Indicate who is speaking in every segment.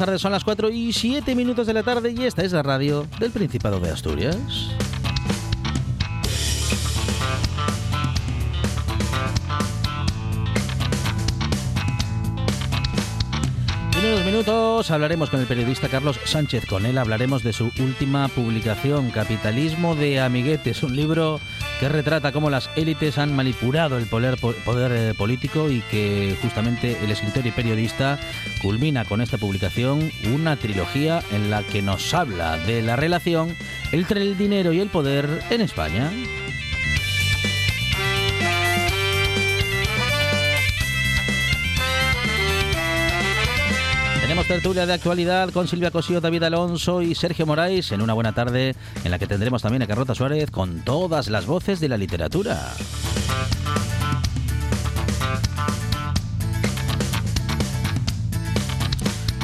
Speaker 1: Son las 4 y 7 minutos de la tarde y esta es la radio del Principado de Asturias. En unos minutos hablaremos con el periodista Carlos Sánchez. Con él hablaremos de su última publicación, Capitalismo de Amiguetes, un libro que retrata cómo las élites han manipulado el poder, eh, político y que justamente el escritor y periodista culmina con esta publicación una trilogía en la que nos habla de la relación entre el dinero y el poder en España. Tertulia de actualidad con Silvia Cosío, David Alonso y Sergio Moraes en una buena tarde en la que tendremos también a Carlota Suárez con todas las voces de la literatura.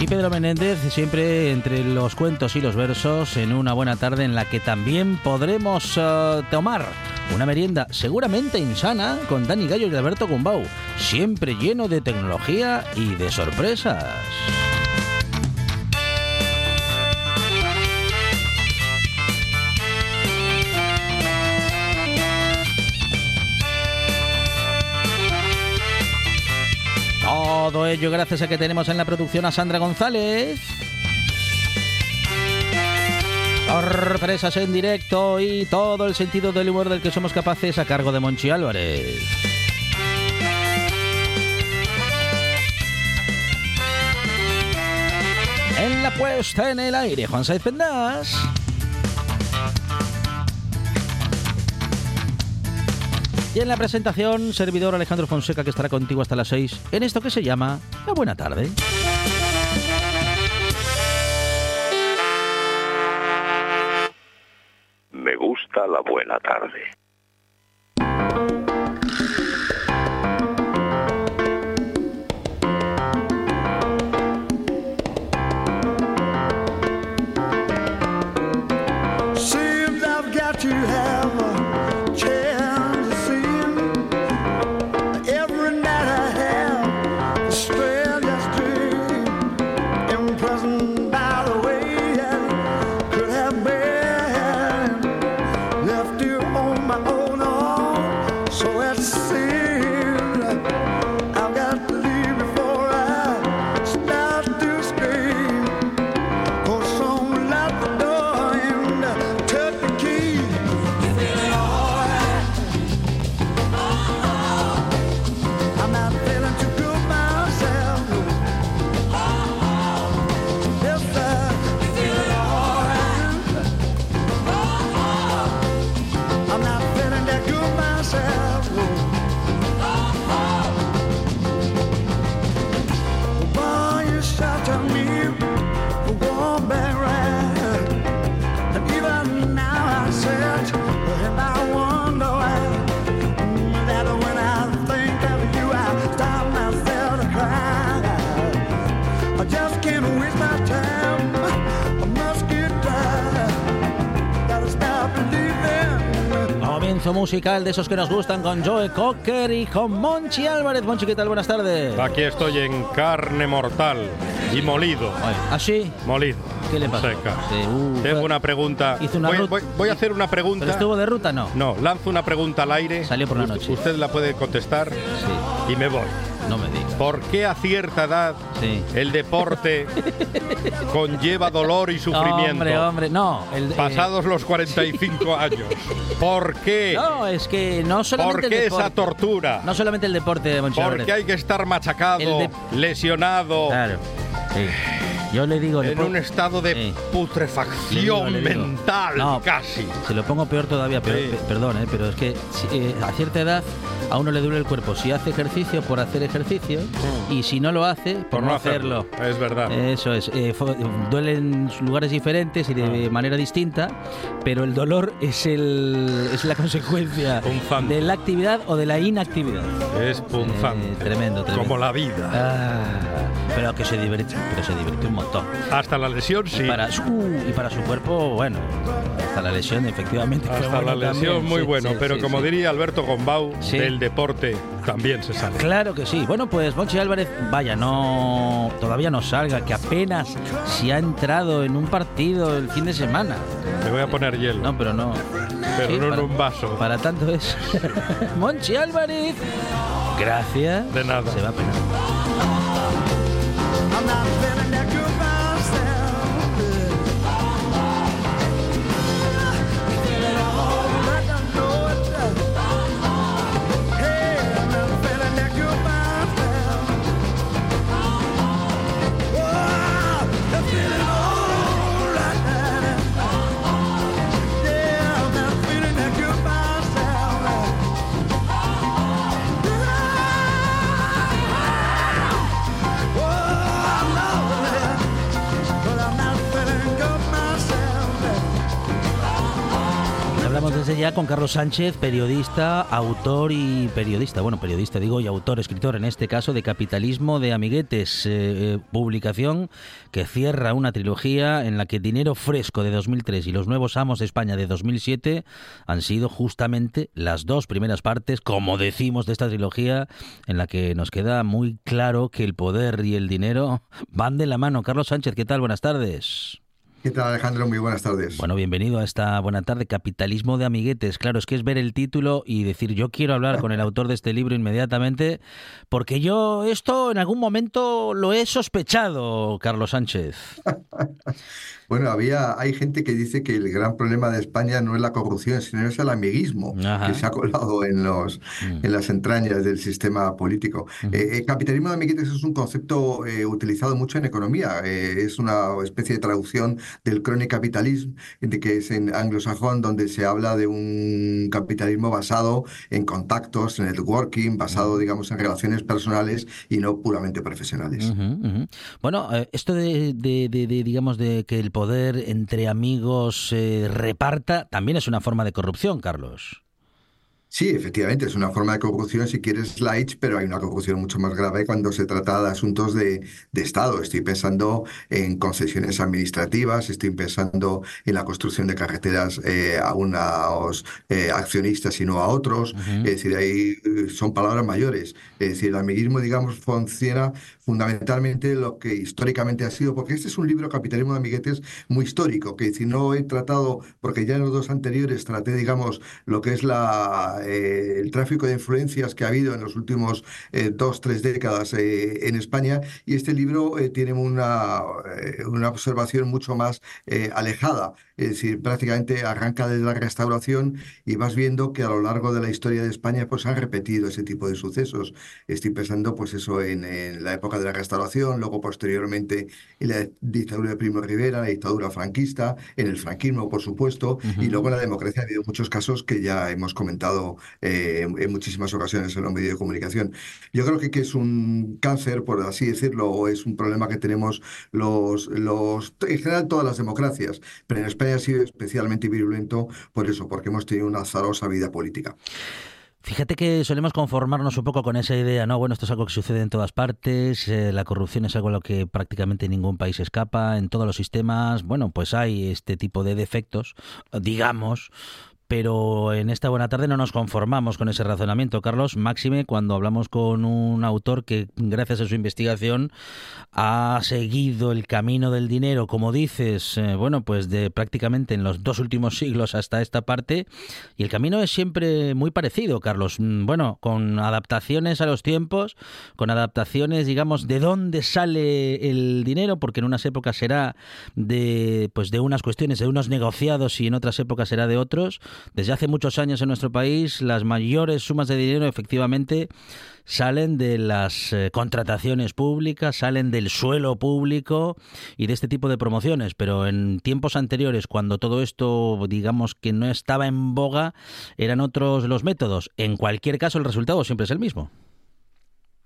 Speaker 1: Y Pedro Menéndez siempre entre los cuentos y los versos en una buena tarde en la que también podremos uh, tomar una merienda seguramente insana con Dani Gallo y Alberto Gumbau, siempre lleno de tecnología y de sorpresas. Todo ello gracias a que tenemos en la producción a Sandra González. Sorpresas en directo y todo el sentido del humor del que somos capaces a cargo de Monchi Álvarez. En la puesta en el aire, Juan Saiz Pendas. Y en la presentación, servidor Alejandro Fonseca que estará contigo hasta las 6 en esto que se llama La Buena Tarde.
Speaker 2: Me gusta la buena tarde.
Speaker 1: Musical de esos que nos gustan con Joe Cocker y con Monchi Álvarez. Monchi, ¿qué tal? Buenas tardes.
Speaker 3: Aquí estoy en carne mortal y molido.
Speaker 1: ¿Así?
Speaker 3: Molido.
Speaker 1: ¿Qué le?
Speaker 3: Seca.
Speaker 1: Sí, uh,
Speaker 3: Tengo una pregunta.
Speaker 1: una
Speaker 3: voy, voy- voy a hacer una
Speaker 1: ¿Pero
Speaker 3: pregunta.
Speaker 1: estuvo de ruta? No.
Speaker 3: No, lanzo una pregunta al aire.
Speaker 1: Salió por la noche.
Speaker 3: Usted la puede contestar
Speaker 1: Sí,
Speaker 3: y me voy.
Speaker 1: No me digas.
Speaker 3: ¿Por qué a cierta edad
Speaker 1: Sí.
Speaker 3: el deporte conlleva dolor y sufrimiento?
Speaker 1: Hombre, hombre, no. el- eh,
Speaker 3: Pasados los 45 años. ¿Por qué?
Speaker 1: no, es que no solamente
Speaker 3: ¿Por
Speaker 1: el
Speaker 3: qué
Speaker 1: deporte.
Speaker 3: esa tortura?
Speaker 1: No solamente el deporte de Monchi
Speaker 3: Porque hay que estar machacado,
Speaker 1: de-
Speaker 3: lesionado.
Speaker 1: Claro. Sí. Yo le digo, le
Speaker 3: en
Speaker 1: pongo-
Speaker 3: un estado de
Speaker 1: Sí.
Speaker 3: putrefacción
Speaker 1: Le digo, le digo.
Speaker 3: mental,
Speaker 1: No.
Speaker 3: casi.
Speaker 1: Se lo pongo peor todavía, pero, perdón, ¿eh? pero es que eh, a cierta edad a uno le duele el cuerpo si hace ejercicio por hacer ejercicio y si no lo hace por, no hacerlo.
Speaker 3: Es verdad.
Speaker 1: Eso es, eh, duele en lugares diferentes y de
Speaker 3: Ah.
Speaker 1: manera distinta, pero el dolor es, el, es la consecuencia de la actividad o de la inactividad.
Speaker 3: es punzante.
Speaker 1: Eh, tremendo, tremendo.
Speaker 3: Como la vida.
Speaker 1: Ah, pero que se divierte, pero se divierte un montón.
Speaker 3: Hasta la lesión, sí.
Speaker 1: Y, para su, y para su cuerpo, bueno, hasta la lesión, efectivamente.
Speaker 3: Hasta la lesión,
Speaker 1: también.
Speaker 3: muy
Speaker 1: Sí,
Speaker 3: bueno.
Speaker 1: sí,
Speaker 3: pero
Speaker 1: sí,
Speaker 3: como diría Alberto Gombau, del deporte también se sale.
Speaker 1: Claro que sí. Bueno, pues Monchi Álvarez, vaya, no todavía no salga, que apenas si ha entrado en un partido el fin de semana.
Speaker 3: Te voy a poner hielo.
Speaker 1: No, pero no.
Speaker 3: pero no
Speaker 1: para-
Speaker 3: en un vaso.
Speaker 1: Para tanto es. Monchi Álvarez. Gracias.
Speaker 3: De nada.
Speaker 1: Se va a penar. Ya con Carlos Sánchez, periodista, autor y periodista, bueno, periodista digo y autor, escritor en este caso de Capitalismo de Amiguetes, eh, eh, publicación que cierra una trilogía en la que Dinero Fresco de 2003 y Los Nuevos Amos de España de 2007 han sido justamente las dos primeras partes, como decimos, de esta trilogía en la que nos queda muy claro que el poder y el dinero van de la mano. Carlos Sánchez, ¿qué tal? Buenas tardes.
Speaker 4: ¿Qué tal Alejandro? Muy buenas tardes.
Speaker 1: Bueno, bienvenido a esta buena tarde, Capitalismo de Amiguetes. Claro, es que es ver el título y decir, yo quiero hablar con el autor de este libro inmediatamente, porque yo esto en algún momento lo he sospechado, Carlos Sánchez.
Speaker 4: Bueno, había, hay gente que dice que el gran problema de España no es la corrupción, sino es el amiguismo
Speaker 1: Ajá.
Speaker 4: que se ha colado en los,
Speaker 1: Mm.
Speaker 4: en las entrañas del sistema político. Eh, eh, capitalismo de amiguetes es un concepto eh, utilizado mucho en economía. Eh, es una especie de traducción del crony capitalism, de que es en anglosajón, donde se habla de un capitalismo basado en contactos, en networking, basado, digamos, en relaciones personales y no puramente profesionales.
Speaker 1: Ujú, ujú. Bueno, eh, esto de, de- de- de, digamos, de que el poder entre amigos se reparta, también es una forma de corrupción, Carlos.
Speaker 4: Sí, efectivamente, es una forma de corrupción, si quieres, light, pero hay una corrupción mucho más grave cuando se trata de asuntos de, de Estado. Estoy pensando en concesiones administrativas, estoy pensando en la construcción de carreteras eh, a unos eh, accionistas y no a otros. Es decir, ahí eh, son palabras mayores. Es decir, el amiguismo, digamos, funciona fundamentalmente lo que históricamente ha sido, porque este es un libro, Capitalismo de Amiguetes, muy histórico, que si no he tratado, porque ya en los dos anteriores traté, digamos, lo que es la, eh, el tráfico de influencias que ha habido en los últimos eh, dos, tres décadas eh, en España, y este libro eh, tiene una, una observación mucho más alejada, es decir, prácticamente arranca desde la restauración y vas viendo que a lo largo de la historia de España pues han repetido ese tipo de sucesos. Estoy pensando pues eso en, en la época de la restauración, luego posteriormente en la dictadura de Primo Rivera, la dictadura franquista, en el franquismo por supuesto, y luego en la democracia. Ha habido muchos casos que ya hemos comentado eh, en, muchísimas ocasiones en los medios de comunicación. Yo creo que, que es un cáncer, por así decirlo, o es un problema que tenemos los, los, en general todas las democracias, pero en España ha sido especialmente virulento por eso, porque hemos tenido una azarosa vida política.
Speaker 1: Fíjate que solemos conformarnos un poco con esa idea, ¿no? Bueno, esto es algo que sucede en todas partes, eh, la corrupción es algo a lo que prácticamente ningún país escapa, en todos los sistemas, bueno, pues hay este tipo de defectos, digamos, pero en esta buena tarde no nos conformamos con ese razonamiento, Carlos, máxime cuando hablamos con un autor que gracias a su investigación ha seguido el camino del dinero, como dices, eh, bueno, pues de prácticamente en los dos últimos siglos hasta esta parte, y el camino es siempre muy parecido, Carlos. Mm, Bueno, con adaptaciones a los tiempos, con adaptaciones, digamos, de dónde sale el dinero, porque en unas épocas será de, pues de unas cuestiones, de unos negociados y en otras épocas será de otros. Desde hace muchos años en nuestro país las mayores sumas de dinero efectivamente salen de las eh, contrataciones públicas, salen del suelo público y de este tipo de promociones, pero en tiempos anteriores, cuando todo esto, digamos que no estaba en boga, eran otros los métodos. En cualquier caso, el resultado siempre es el mismo.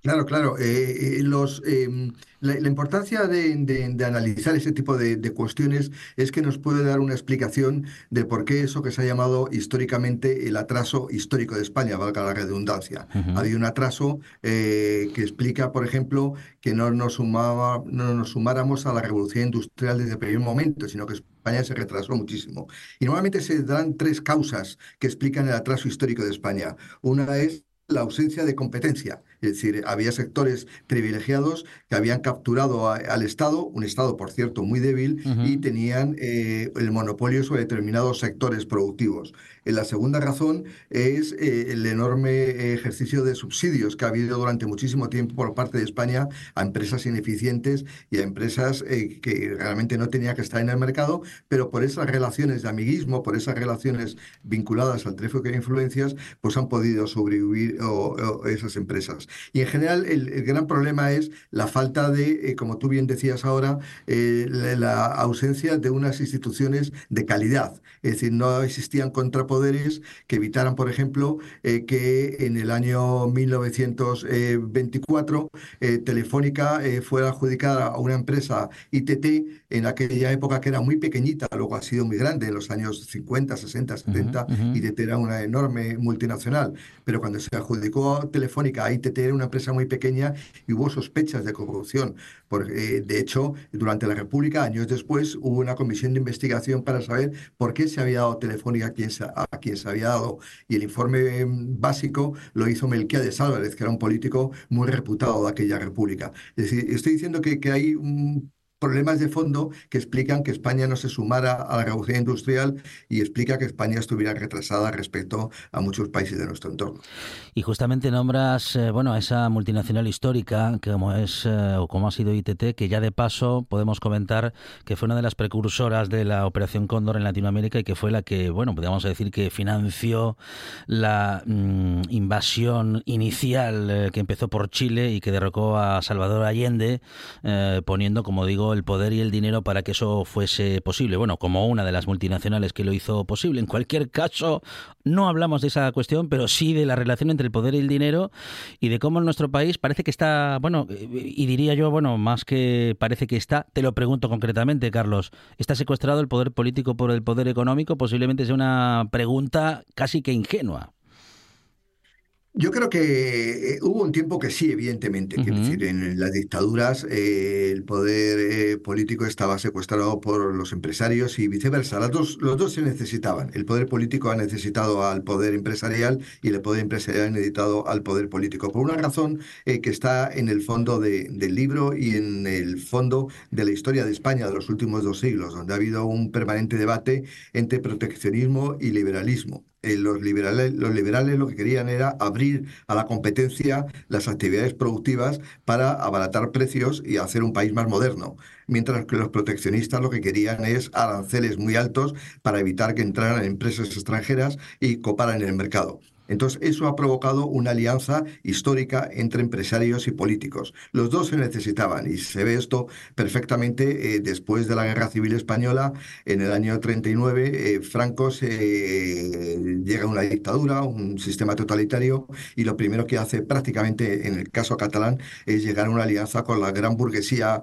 Speaker 4: Claro, claro. Eh, eh, los, em, la, la importancia de, de- de analizar ese tipo de, de cuestiones es que nos puede dar una explicación de por qué eso que se ha llamado históricamente el atraso histórico de España, valga la redundancia.
Speaker 1: Ujú.
Speaker 4: Había un atraso eh, que explica, por ejemplo, que no nos sumaba, no nos sumáramos a la revolución industrial desde el primer momento, sino que España se retrasó muchísimo. Y normalmente se dan tres causas que explican el atraso histórico de España. Una es la ausencia de competencia, es decir, había sectores privilegiados que habían capturado a- al Estado, un Estado, por cierto, muy débil, y tenían eh, el monopolio sobre determinados sectores productivos. Eh, la segunda razón es eh, el enorme eh, ejercicio de subsidios que ha habido durante muchísimo tiempo por parte de España a empresas ineficientes y a empresas eh, que realmente no tenían que estar en el mercado, pero por esas relaciones de amiguismo, por esas relaciones vinculadas al tráfico de influencias, pues han podido sobrevivir esas empresas. Y en general el, gran problema es la falta de, como tú bien decías ahora, la, ausencia de unas instituciones de calidad. Es decir, no existían contrapoderes que evitaran, por ejemplo, eh, que en el año 1924 eh, Telefónica eh, fuera adjudicada a una empresa ITT en aquella época que era muy pequeñita, luego ha sido muy grande, en los años 50, 60, 70,
Speaker 1: Ujú, ujú.
Speaker 4: ITT era una enorme multinacional, pero cuando se adjudicó Telefónica a ITT era una empresa muy pequeña y hubo sospechas de corrupción. Por- eh, de hecho, durante la República, años después, hubo una comisión de investigación para saber por qué se había dado Telefónica a quien se, a quien se había dado. Y el informe mm, básico lo hizo Melquiades Álvarez, que era un político muy reputado de aquella República. Es decir, estoy diciendo que, que hay mm, problemas de fondo que explican que España no se sumara a la revolución industrial y explica que España estuviera retrasada respecto a muchos países de nuestro entorno.
Speaker 1: Y justamente nombras, eh, bueno, a esa multinacional histórica, como es eh, o como ha sido ITT, que ya de paso podemos comentar que fue una de las precursoras de la Operación Cóndor en Latinoamérica y que fue la que, bueno, podríamos decir que financió la mm, invasión inicial eh, que empezó por Chile y que derrocó a Salvador Allende, poniendo, como digo, el poder y el dinero para que eso fuese posible. Bueno, como una de las multinacionales que lo hizo posible. En cualquier caso, no hablamos de esa cuestión, pero sí de la relación entre el poder y el dinero y de cómo en nuestro país parece que está, bueno, y diría yo, bueno, más que parece que está, te lo pregunto concretamente, Carlos, ¿está secuestrado el poder político por el poder económico? Posiblemente sea una pregunta casi que ingenua.
Speaker 4: Yo creo que eh, hubo un tiempo que sí, evidentemente. Quiero decir, en las dictaduras eh, el poder eh, político estaba secuestrado por los empresarios y viceversa. Las dos, los dos se necesitaban. El poder político ha necesitado al poder empresarial y el poder empresarial ha necesitado al poder político. Por una razón eh, que está en el fondo de- del libro y en el fondo de la historia de España de los últimos dos siglos, donde ha habido un permanente debate entre proteccionismo y liberalismo. Eh, los liberales, los liberales lo que querían era abrir a la competencia las actividades productivas para abaratar precios y hacer un país más moderno, mientras que los proteccionistas lo que querían es aranceles muy altos para evitar que entraran empresas extranjeras y coparan el mercado. Entonces, eso ha provocado una alianza histórica entre empresarios y políticos. Los dos se necesitaban y se ve esto perfectamente eh, después de la Guerra Civil Española. En el año 39, eh, Franco se, eh, llega a una dictadura, un sistema totalitario, y lo primero que hace prácticamente en el caso catalán es llegar a una alianza con la gran burguesía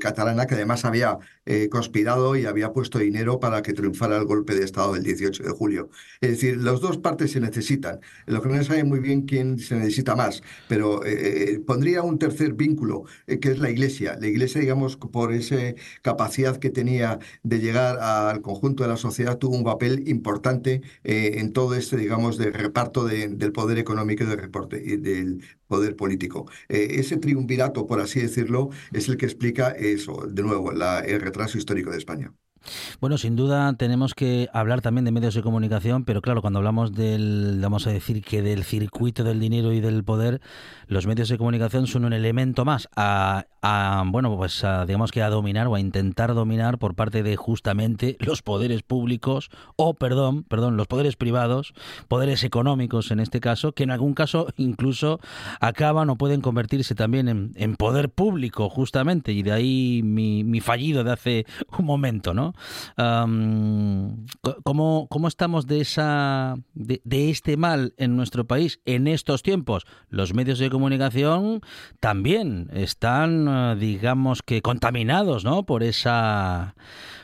Speaker 4: catalana que además había eh, conspirado y había puesto dinero para que triunfara el golpe de Estado del 18 de julio. Es decir, las dos partes se necesitan. Lo que no sabe muy bien quién se necesita más, pero eh, eh, pondría un tercer vínculo, eh, que es la Iglesia. La Iglesia, digamos, por esa capacidad que tenía de llegar al conjunto de la sociedad, tuvo un papel importante en todo este, digamos, de reparto de- del poder económico y del, reporte, y del poder político. Eh, ese triunvirato, por así decirlo, es el que explica eso, de nuevo, la- el retraso histórico de España.
Speaker 1: Bueno, sin duda tenemos que hablar también de medios de comunicación, pero claro, cuando hablamos del, vamos a decir que del circuito del dinero y del poder, los medios de comunicación son un elemento más a, bueno, pues digamos que a dominar o a intentar dominar por parte de justamente los poderes públicos o, perdón, perdón, los poderes privados, poderes económicos en este caso, que en algún caso incluso acaban o pueden convertirse también en, en poder público justamente, y de ahí mi, mi fallido de hace un momento, ¿no? ¿Cómo, ¿Cómo estamos de, esa, de, este mal en nuestro país en estos tiempos? Los medios de comunicación también están, eh, digamos que, contaminados ¿no? por, esa,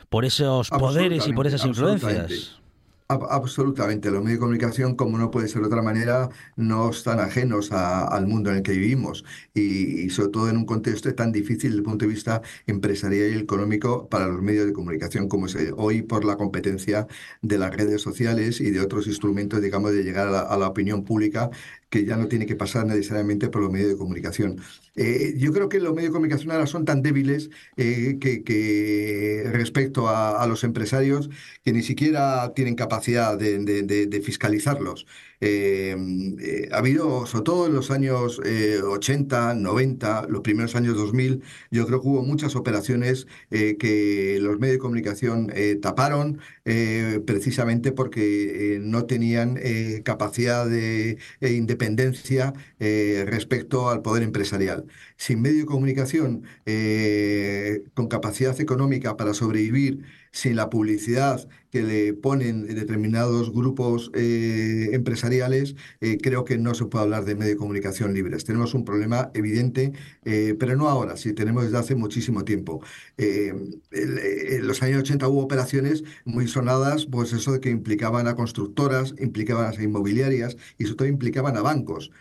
Speaker 1: por esos poderes y por esas influencias.
Speaker 4: Absolutamente. Los medios de comunicación, como no puede ser de otra manera, no están ajenos al mundo en el que vivimos y, sobre todo en un contexto tan difícil desde el punto de vista empresarial y económico para los medios de comunicación como es hoy por la competencia de las redes sociales y de otros instrumentos, digamos, de llegar a la opinión pública que ya no tiene que pasar necesariamente por los medios de comunicación. Eh, yo creo que los medios de comunicación ahora son tan débiles eh, que, respecto a, los empresarios que ni siquiera tienen capacidad de fiscalizarlos. Eh, eh, ha habido, sobre todo en los años 80, eh, 90, los primeros años 2000, yo creo que hubo muchas operaciones que los medios de comunicación taparon precisamente porque no tenían capacidad de independencia respecto al poder empresarial. Sin medio de comunicación con capacidad económica para sobrevivir, sin la publicidad que le ponen determinados grupos eh, empresariales, eh, creo que no se puede hablar de medios de comunicación libres. Tenemos un problema evidente, eh, pero no ahora, sí tenemos desde hace muchísimo tiempo. en los años 80 hubo operaciones muy sonadas, pues eso de que implicaban a constructoras, implicaban a inmobiliarias y sobre todo implicaban a bancos.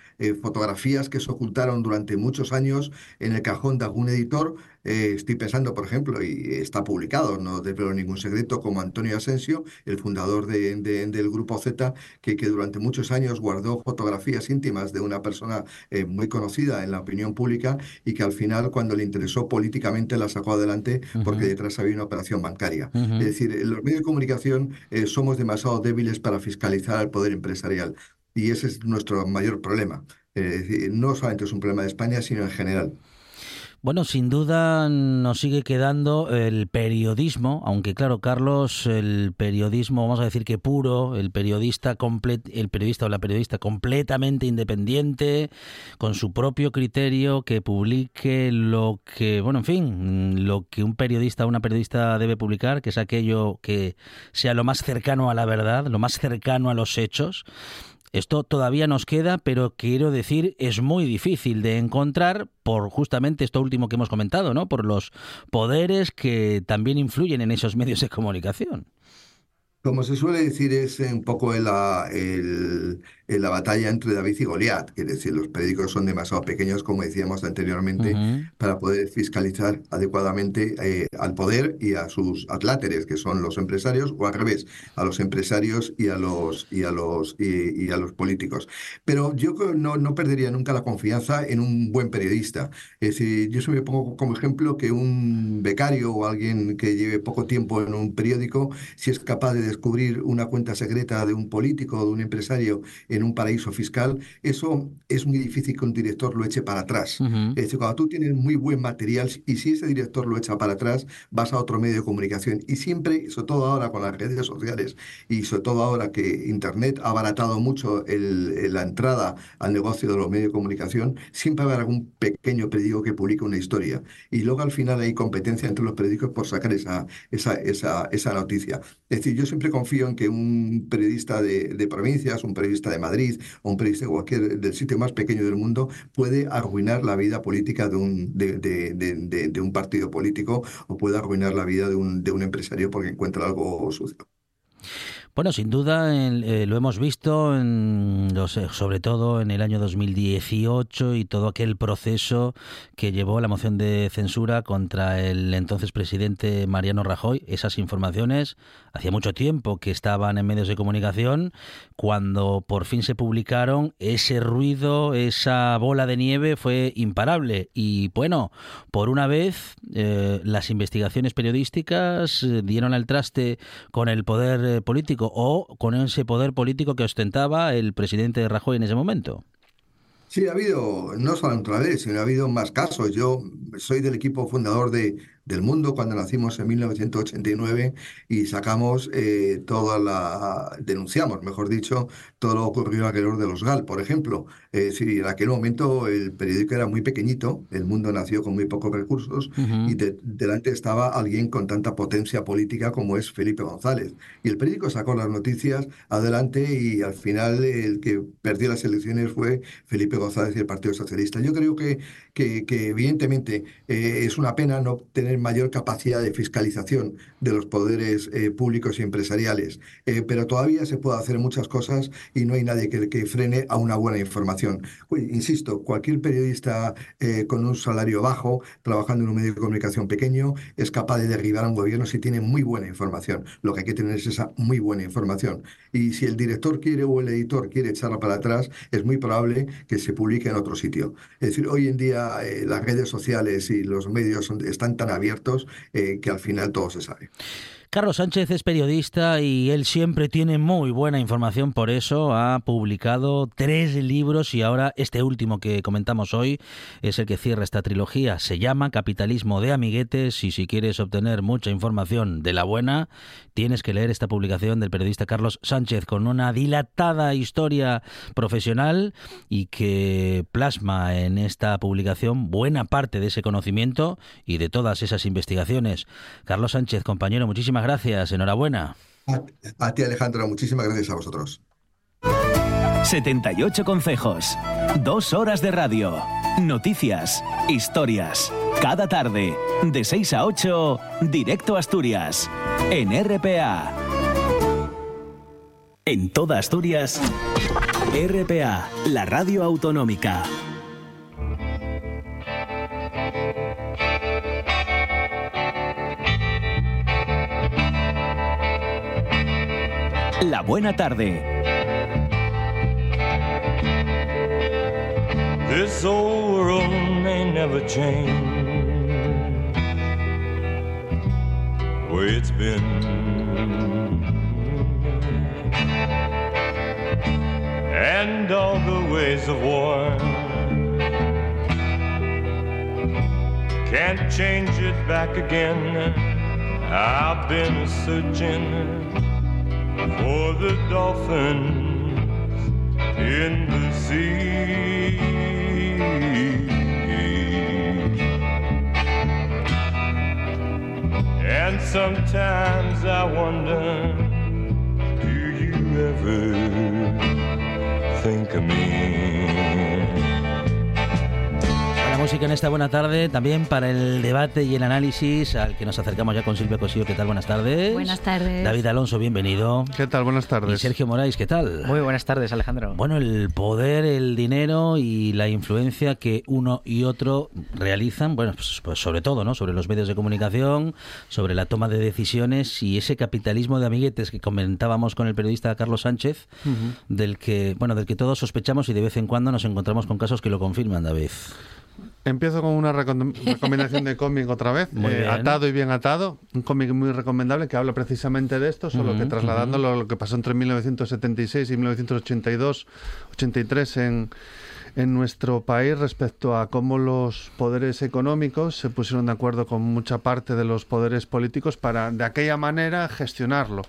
Speaker 4: fotografías que se ocultaron durante muchos años en el cajón de algún editor. estoy pensando, por ejemplo, y está publicado, no desvelo ningún secreto, como Antonio Asensio, el fundador del Grupo Z, que, que, durante muchos años guardó fotografías íntimas de una persona eh, muy conocida en la opinión pública y que al final, cuando le interesó políticamente, la sacó adelante porque detrás había una operación bancaria. Es decir, los medios de comunicación eh, somos demasiado débiles para fiscalizar al poder empresarial y ese es nuestro mayor problema. no solamente es un problema de España, sino en general.
Speaker 1: Bueno, sin duda nos sigue quedando el periodismo, aunque claro, Carlos, el periodismo, vamos a decir que puro, el periodista el periodista o la periodista completamente independiente, con su propio criterio, que publique lo que, bueno, en fin, lo que un periodista o una periodista debe publicar, que es aquello que sea lo más cercano a la verdad, lo más cercano a los hechos. Esto todavía nos queda, pero quiero decir, es muy difícil de encontrar por justamente esto último que hemos comentado, ¿no? Por los poderes que también influyen en esos medios de comunicación.
Speaker 4: Como se suele decir, es un poco la, la batalla entre David y Goliat. Es decir, los periódicos son demasiado pequeños, como decíamos anteriormente, para poder fiscalizar adecuadamente eh, al poder y a sus atláteres, que son los empresarios, o al revés, a los empresarios y a los, y a los, y, a los políticos. Pero yo no, no perdería nunca la confianza en un buen periodista. Es decir, yo me pongo como ejemplo que un becario o alguien que lleve poco tiempo en un periódico, si es capaz de descubrir una cuenta secreta de un político o de un empresario en un paraíso fiscal, eso es muy difícil que un director lo eche para atrás. Es decir, cuando tú tienes muy buen material y si ese director lo echa para atrás, vas a otro medio de comunicación. Y siempre, sobre todo ahora con las redes sociales y sobre todo ahora que Internet ha abaratado mucho la entrada al negocio de los medios de comunicación, siempre va a haber algún pequeño periódico que publique una historia. Y luego al final hay competencia entre los periódicos por sacar esa, esa, esa, esa noticia. Es decir, yo siempre confío en que un periodista de, provincias, un periodista de Madrid o un periodista de cualquier del sitio más pequeño del mundo puede arruinar la vida política de un, de, un partido político o puede arruinar la vida de un, de un empresario porque encuentra algo sucio.
Speaker 1: Bueno, sin duda eh, lo hemos visto, en eh, sobre todo en el año 2018 y todo aquel proceso que llevó la moción de censura contra el entonces presidente Mariano Rajoy. Esas informaciones hacía mucho tiempo que estaban en medios de comunicación. Cuando por fin se publicaron, ese ruido, esa bola de nieve fue imparable. Y bueno, por una vez eh, las investigaciones periodísticas eh, dieron al traste con el poder eh, político o con ese poder político que ostentaba el presidente Rajoy en ese momento.
Speaker 4: Sí, ha habido, no solo otra vez, sino ha habido más casos. Yo soy del equipo fundador de, del Mundo cuando nacimos en 1989 y sacamos eh, toda la, denunciamos, mejor dicho, todo lo ocurrido alrededor de los GAL, por ejemplo. Eh, sí, en aquel momento el periódico era muy pequeñito, El Mundo nació con muy pocos recursos y de- delante estaba alguien con tanta potencia política como es Felipe González. Y el periódico sacó las noticias adelante y al final el que perdió las elecciones fue Felipe González y el Partido Socialista. Yo creo que, que, que evidentemente eh, es una pena no tener mayor capacidad de fiscalización de los poderes eh, públicos y empresariales, Eh, pero todavía se puede hacer muchas cosas y no hay nadie que, que frene a una buena información. Uy, insisto, cualquier periodista eh, con un salario bajo, trabajando en un medio de comunicación pequeño, es capaz de derribar a un gobierno si tiene muy buena información. Lo que hay que tener es esa muy buena información. Y si el director quiere o el editor quiere echarla para atrás, es muy probable que se publique en otro sitio. Es decir, hoy en día eh, las redes sociales y los medios son- están tan abiertos eh, que al final todo se sabe.
Speaker 1: Carlos Sánchez es periodista y él siempre tiene muy buena información, por eso ha publicado tres libros y ahora este último que comentamos hoy es el que cierra esta trilogía. Se llama Capitalismo de Amiguetes y si quieres obtener mucha información de la buena, tienes que leer esta publicación del periodista Carlos Sánchez con una dilatada historia profesional y que plasma en esta publicación buena parte de ese conocimiento y de todas esas investigaciones. Carlos Sánchez, compañero, muchísimas gracias. Enhorabuena.
Speaker 4: A, a ti, Alejandro, muchísimas gracias a vosotros.
Speaker 5: 78 consejos, dos horas de radio, noticias, historias. Cada tarde, de 6 a 8, directo a Asturias, en RPA. En toda Asturias, RPA, la radio autonómica. La buena tarde.
Speaker 6: This old world may never change the way it's been. And all the ways of war can't change it back again. I've been searching for the dolphins in the sea. And sometimes I wonder, do you ever think of me?
Speaker 1: Música en esta buena tarde, también para el debate y el análisis al que nos acercamos ya con Silvia Cosillo. ¿Qué tal? Buenas tardes.
Speaker 7: Buenas tardes.
Speaker 1: David Alonso, bienvenido.
Speaker 8: ¿Qué tal? Buenas
Speaker 1: Y
Speaker 8: tardes.
Speaker 1: Sergio Moraes, ¿qué tal?
Speaker 9: Muy buenas tardes, Alejandro.
Speaker 1: Bueno, el poder, el dinero y la influencia que uno y otro realizan, bueno, pues, pues sobre todo, ¿no? Sobre los medios de comunicación, sobre la toma de decisiones y ese capitalismo de amiguetes que comentábamos con el periodista Carlos Sánchez, del que, bueno, del que todos sospechamos y de vez en cuando nos encontramos con casos que lo confirman, David.
Speaker 8: Empiezo con una recom- recomendación de cómic otra vez. Eh. Atado y bien atado. Un cómic muy recomendable que habla precisamente de esto, solo
Speaker 1: Ujú,
Speaker 8: que trasladándolo a lo que pasó entre 1976 y 1982, 83 en, en nuestro país respecto a cómo los poderes económicos se pusieron de acuerdo con mucha parte de los poderes políticos para de aquella manera gestionarlo.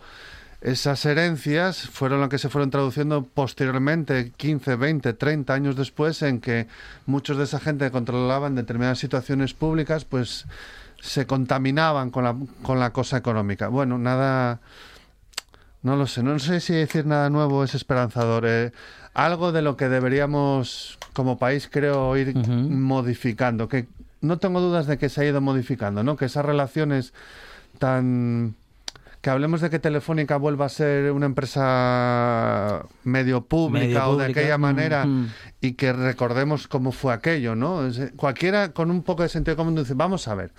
Speaker 8: Esas herencias fueron las que se fueron traduciendo posteriormente, 15, 20, 30 años después, en que muchos de esa gente que controlaban determinadas situaciones públicas, pues se contaminaban con la, con la cosa económica. Bueno, nada, no lo sé, no sé si decir nada nuevo es esperanzador. eh, algo de lo que deberíamos, como país, creo, ir modificando, que no tengo dudas de que se ha ido modificando, ¿no? Que esas relaciones tan que hablemos de que Telefónica vuelva a ser una empresa medio pública,
Speaker 1: Medio
Speaker 8: o de
Speaker 1: pública,
Speaker 8: aquella manera
Speaker 1: mm.
Speaker 8: y que recordemos cómo fue aquello, ¿no? Cualquiera con un poco de sentido común dice, vamos a ver.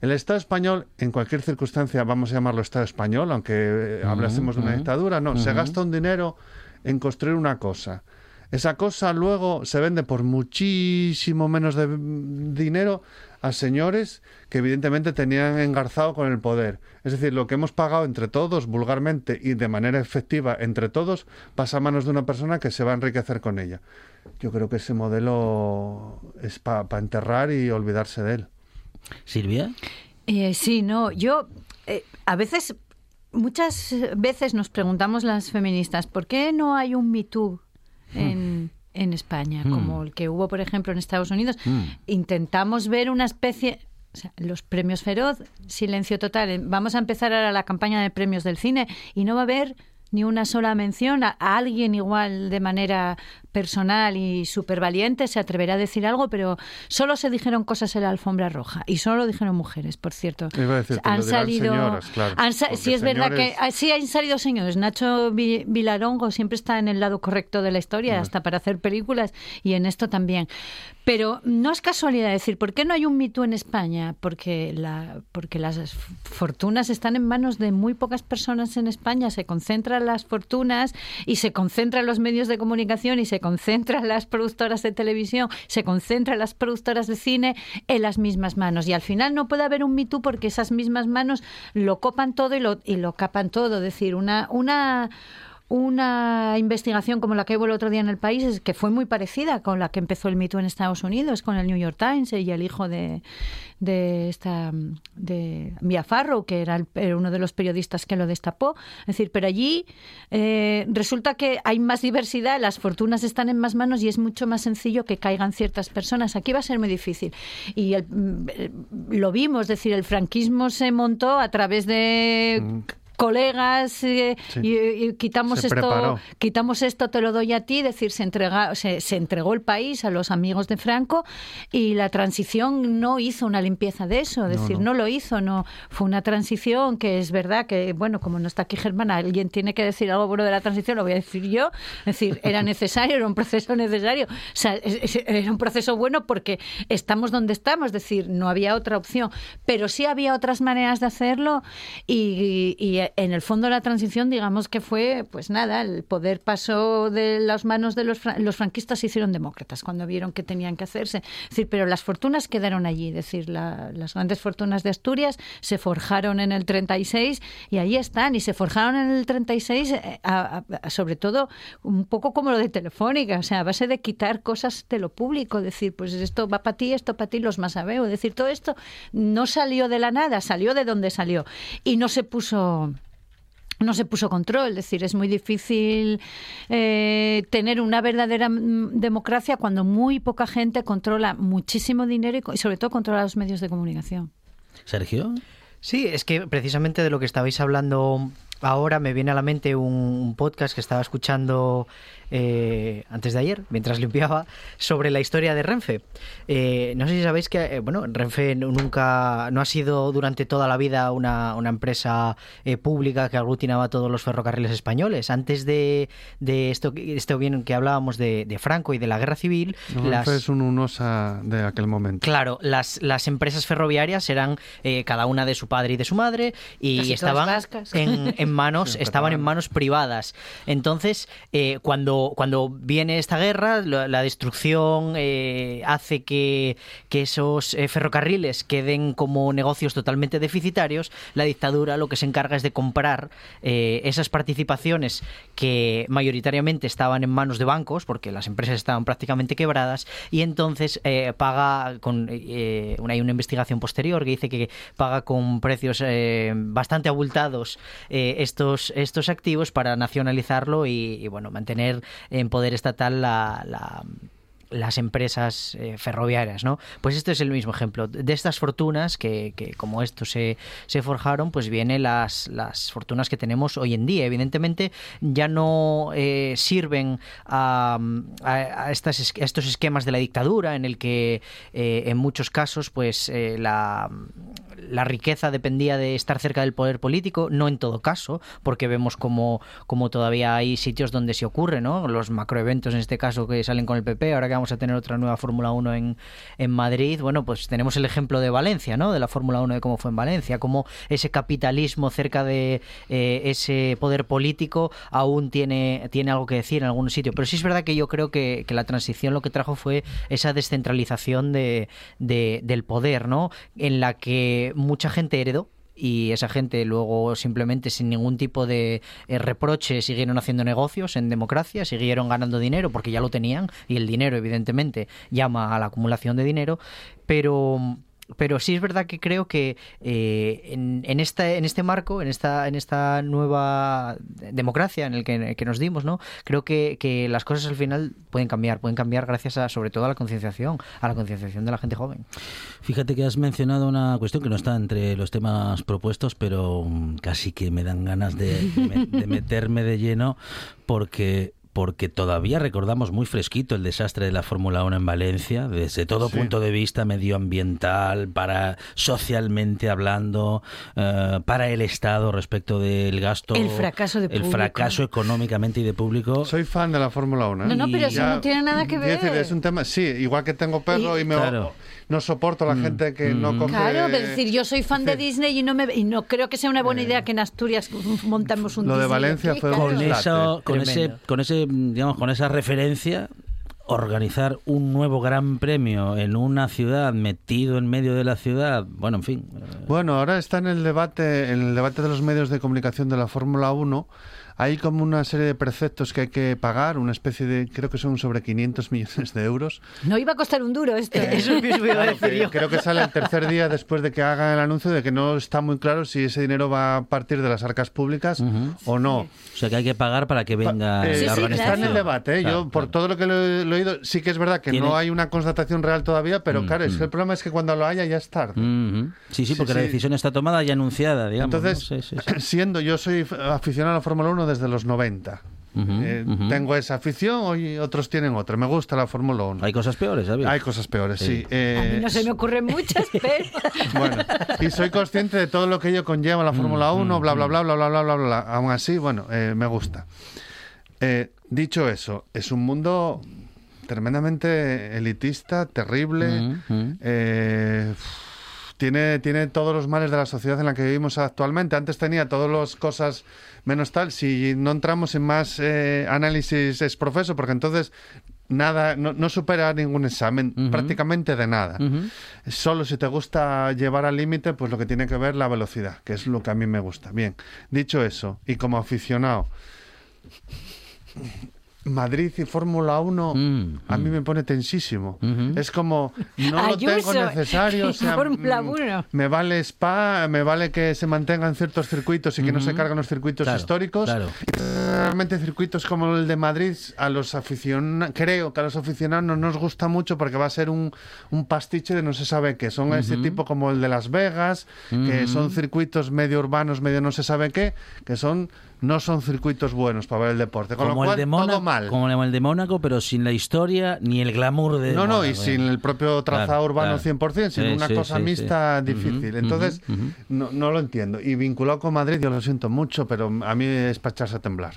Speaker 8: El Estado español, en cualquier circunstancia, vamos a llamarlo Estado español, aunque eh, hablásemos de una dictadura, no, se gasta un dinero en construir una cosa. Esa cosa luego se vende por muchísimo menos de mm, dinero a señores que evidentemente tenían engarzado con el poder. Es decir, lo que hemos pagado entre todos, vulgarmente y de manera efectiva entre todos, pasa a manos de una persona que se va a enriquecer con ella. Yo creo que ese modelo es para enterrar y olvidarse de él.
Speaker 1: Silvia.
Speaker 7: Eh, sí, no, yo eh, a veces, muchas veces nos preguntamos las feministas, ¿por qué no hay un Me Too en, en España,
Speaker 1: Hmm.
Speaker 7: como el que hubo, por ejemplo, en Estados Unidos?
Speaker 1: Hmm.
Speaker 7: Intentamos ver una especie... o sea, los premios Feroz, silencio total. Vamos a empezar ahora la campaña de premios del cine y no va a haber ni una sola mención a, a alguien igual de manera personal y súper valiente se atreverá a decir algo, pero solo se dijeron cosas en la alfombra roja y solo lo dijeron mujeres, por cierto.
Speaker 8: Decirte,
Speaker 7: han salido,
Speaker 8: señoras, claro,
Speaker 7: han sa-
Speaker 8: porque
Speaker 7: sí es verdad que sí han salido señores. Nacho Vi- Vilarongo siempre está en el lado correcto de la historia, hasta para hacer películas y en esto también. Pero no es casualidad decir, ¿por qué no hay un Me Too en España? Porque, la, porque las fortunas están en manos de muy pocas personas en España. Se concentran las fortunas y se concentran los medios de comunicación y se concentran las productoras de televisión, se concentran las productoras de cine en las mismas manos. Y al final no puede haber un Me Too porque esas mismas manos lo copan todo y lo, y lo capan todo. Es decir, una... una una investigación como la que hubo el otro día en el país, que fue muy parecida con la que empezó el mito en Estados Unidos, con el New York Times y el hijo de, de esta de Mia Farrow, que era, el- uno de los periodistas que lo destapó. Es decir, pero allí eh, resulta que hay más diversidad, las fortunas están en más manos y es mucho más sencillo que caigan ciertas personas. Aquí va a ser muy difícil. Y el- mm, eh, lo vimos, es decir, el franquismo se montó a través de colegas eh,
Speaker 8: Sí.
Speaker 7: y, y quitamos
Speaker 8: Se
Speaker 7: esto
Speaker 8: preparó.
Speaker 7: quitamos esto te lo doy a ti es decir se entrega se, se entregó el país a los amigos de Franco y la transición no hizo una limpieza de eso es decir no. lo hizo no fue una transición que es verdad que bueno como no está aquí Germán alguien tiene que decir algo bueno de la transición lo voy a decir yo es decir era necesario era un proceso necesario o sea era un proceso bueno porque estamos donde estamos es decir no había otra opción pero sí había otras maneras de hacerlo y, y en el fondo la transición digamos que fue pues nada el poder pasó de las manos de los, los franquistas se hicieron demócratas cuando vieron que tenían que hacerse. Es decir pero las fortunas quedaron allí es decir la- las grandes fortunas de Asturias se forjaron en el 36 y ahí están y se forjaron en el 36 eh, a- a- sobre todo un poco como lo de Telefónica o sea a base de quitar cosas de lo público decir pues esto va para ti esto para ti los más sabeo es decir todo esto no salió de la nada salió de donde salió. Y no se puso no se puso control, es decir, es muy difícil eh, tener una verdadera mm, democracia cuando muy poca gente controla muchísimo dinero y, y sobre todo controla los medios de comunicación.
Speaker 1: Sergio.
Speaker 9: Sí, es que precisamente de lo que estabais hablando ahora me viene a la mente un, un podcast que estaba escuchando eh, antes de ayer, mientras limpiaba, sobre la historia de Renfe. Eh, no sé si sabéis que, eh, bueno, Renfe nu- nunca, no ha sido durante toda la vida una, una empresa eh, pública que aglutinaba todos los ferrocarriles españoles. Antes de, de esto, esto bien que hablábamos de, de Franco y de la Guerra Civil, las...
Speaker 8: Renfe es un unosa de aquel momento.
Speaker 9: Claro, las, las empresas ferroviarias eran eh, cada una de su padre y de su madre y
Speaker 7: Casi
Speaker 9: estaban en, en manos, estaban en manos privadas. Entonces, eh, cuando, cuando viene esta guerra, la, la destrucción eh, hace que, que esos eh, ferrocarriles queden como negocios totalmente deficitarios. La dictadura lo que se encarga es de comprar esas participaciones que mayoritariamente estaban en manos de bancos, porque las empresas estaban prácticamente quebradas, y entonces paga con una, hay una investigación posterior que dice que paga con precios bastante abultados estos, estos activos para nacionalizarlo y, bueno mantener en poder estatal la- la las empresas eh, ferroviarias, ¿no? Pues este es el mismo ejemplo. De estas fortunas que, que como esto se, se forjaron, pues vienen las, las fortunas que tenemos hoy en día. Evidentemente ya no eh, sirven a, a- estas estos esquemas de la dictadura en el que eh, en muchos casos pues la, la riqueza dependía de estar cerca del poder político, no en todo caso, porque vemos como, como todavía hay sitios donde se ocurre, ¿no? Los macroeventos en este caso que salen con el PP, ahora que vamos a tener otra nueva Fórmula 1 en, en Madrid, bueno, pues tenemos el ejemplo de Valencia, ¿no? De la Fórmula 1 de cómo fue en Valencia, cómo ese capitalismo cerca de eh, ese poder político aún tiene, tiene algo que decir en algún sitio. Pero sí es verdad que yo creo que, que la transición lo que trajo fue esa descentralización de, de- del poder, ¿no? En la que mucha gente heredó y esa gente luego simplemente sin ningún tipo de eh, reproche siguieron haciendo negocios en democracia, siguieron ganando dinero porque ya lo tenían y el dinero evidentemente llama a la acumulación de dinero, pero pero sí es verdad que creo que eh, en, en, esta, en este marco, en esta, en esta nueva democracia en el que, nos dimos, ¿no? creo que, que las cosas al final pueden cambiar, pueden cambiar gracias a, sobre todo a la concienciación, a la concienciación de la gente joven.
Speaker 1: Fíjate que has mencionado una cuestión que no está entre los temas propuestos, pero mm, casi que me dan ganas de meterme de lleno porque porque todavía recordamos muy fresquito el desastre de la Fórmula 1 en Valencia, desde todo
Speaker 8: Sí.
Speaker 1: punto de vista medioambiental, para socialmente hablando, eh, para el Estado respecto del gasto,
Speaker 7: El fracaso de
Speaker 1: el
Speaker 7: público.
Speaker 1: fracaso económicamente y de público.
Speaker 8: Soy fan de la Fórmula 1. ¿eh?
Speaker 7: No, no, pero eso
Speaker 8: Ya-
Speaker 7: no tiene nada que
Speaker 8: quiero decir,
Speaker 7: ver.
Speaker 8: es un tema, sí, igual que tengo perro y, me,
Speaker 1: Claro.
Speaker 8: No soporto a la gente que no coge...
Speaker 7: Claro, es decir, yo soy fan de Disney y no me y no creo que sea una buena idea que en Asturias montamos un
Speaker 8: Lo de Valencia
Speaker 7: aquí,
Speaker 8: fue
Speaker 7: claro.
Speaker 1: con eso, con ese, con ese, digamos, con esa referencia organizar un nuevo gran premio en una ciudad metido en medio de la ciudad, bueno, en fin. eh,
Speaker 8: Bueno, ahora está en el debate, en el debate de los medios de comunicación de la Fórmula 1. Hay como una serie de preceptos que hay que pagar, una especie de, creo que son sobre 500 millones de euros.
Speaker 7: No iba a costar un duro esto. ¿eh?
Speaker 9: Eso mismo iba a decir yo.
Speaker 8: creo que sale el tercer día después de que hagan el anuncio de que no está muy claro si ese dinero va a partir de las arcas públicas o no.
Speaker 1: O sea que hay que pagar para que venga
Speaker 8: Eh,
Speaker 7: Sí,
Speaker 1: la
Speaker 7: sí,
Speaker 1: organización.
Speaker 8: Está en el debate, ¿eh?
Speaker 1: Claro,
Speaker 8: yo por
Speaker 1: claro.
Speaker 8: todo lo que lo he, lo he oído, sí que es verdad que
Speaker 1: Tiene-
Speaker 8: no hay una constatación real todavía, pero
Speaker 1: Mm,
Speaker 8: claro, es
Speaker 1: mm.
Speaker 8: que el problema es que cuando lo haya ya es tarde.
Speaker 1: Ujú. Sí, sí,
Speaker 8: Sí,
Speaker 1: porque la
Speaker 8: sí.
Speaker 1: decisión está tomada y anunciada, digamos.
Speaker 8: Entonces,
Speaker 1: ¿no? Sí, sí, sí.
Speaker 8: siendo yo soy aficionado a la Fórmula 1 desde los 90.
Speaker 1: Ujú,
Speaker 8: Eh. Tengo esa afición, hoy otros tienen otra. Me gusta la Fórmula 1.
Speaker 1: Hay cosas peores, ¿sabes?
Speaker 8: Hay cosas peores, sí.
Speaker 1: Sí.
Speaker 8: Eh,
Speaker 7: A mí no se me ocurren muchas, pero
Speaker 8: Bueno, y soy consciente de todo lo que ello conlleva
Speaker 1: Mm,
Speaker 8: la Fórmula 1, bla, bla, bla, bla, bla, bla, bla, bla. Aún así, bueno, eh, me gusta. Eh, dicho eso, es un mundo tremendamente elitista, terrible. Tiene, tiene todos los males de la sociedad en la que vivimos actualmente. Antes tenía todas las cosas menos tal. Si no entramos en más eh, análisis es profeso, porque entonces nada, no, no supera ningún examen,
Speaker 1: Ujú.
Speaker 8: prácticamente de nada. Solo si te gusta llevar al límite, pues lo que tiene que ver la velocidad, que es lo que a mí me gusta. Bien, dicho eso, y como aficionado, Madrid y Fórmula 1
Speaker 1: Mm,
Speaker 8: a mí
Speaker 1: mm.
Speaker 8: me pone tensísimo. Es como, no lo tengo necesario. O sea,
Speaker 7: Fórmula
Speaker 8: mm,
Speaker 7: 1.
Speaker 8: Me vale Spa, me vale que se mantengan ciertos circuitos y que no se carguen los circuitos
Speaker 1: Claro,
Speaker 8: históricos.
Speaker 1: claro.
Speaker 8: Realmente circuitos como el de Madrid, a los aficionados, creo que a los aficionados no nos gusta mucho porque va a ser un, un pastiche de no se sabe qué. Son ese tipo como el de Las Vegas, que son circuitos medio urbanos, medio no se sabe qué, que son no son circuitos buenos para ver el deporte. Con
Speaker 1: Como
Speaker 8: lo
Speaker 1: el, de
Speaker 8: todo
Speaker 1: Mónaco,
Speaker 8: mal.
Speaker 1: como el de Mónaco, pero sin la historia ni el glamour de
Speaker 8: No, no, y sin
Speaker 1: ¿eh?
Speaker 8: el propio trazado
Speaker 1: Claro,
Speaker 8: urbano
Speaker 1: claro.
Speaker 8: 100%, sino
Speaker 1: Sí,
Speaker 8: una
Speaker 1: sí,
Speaker 8: cosa
Speaker 1: sí,
Speaker 8: mixta difícil. Entonces, no, no lo entiendo. Y vinculado con Madrid, yo lo siento mucho, pero a mí es para echarse a temblar.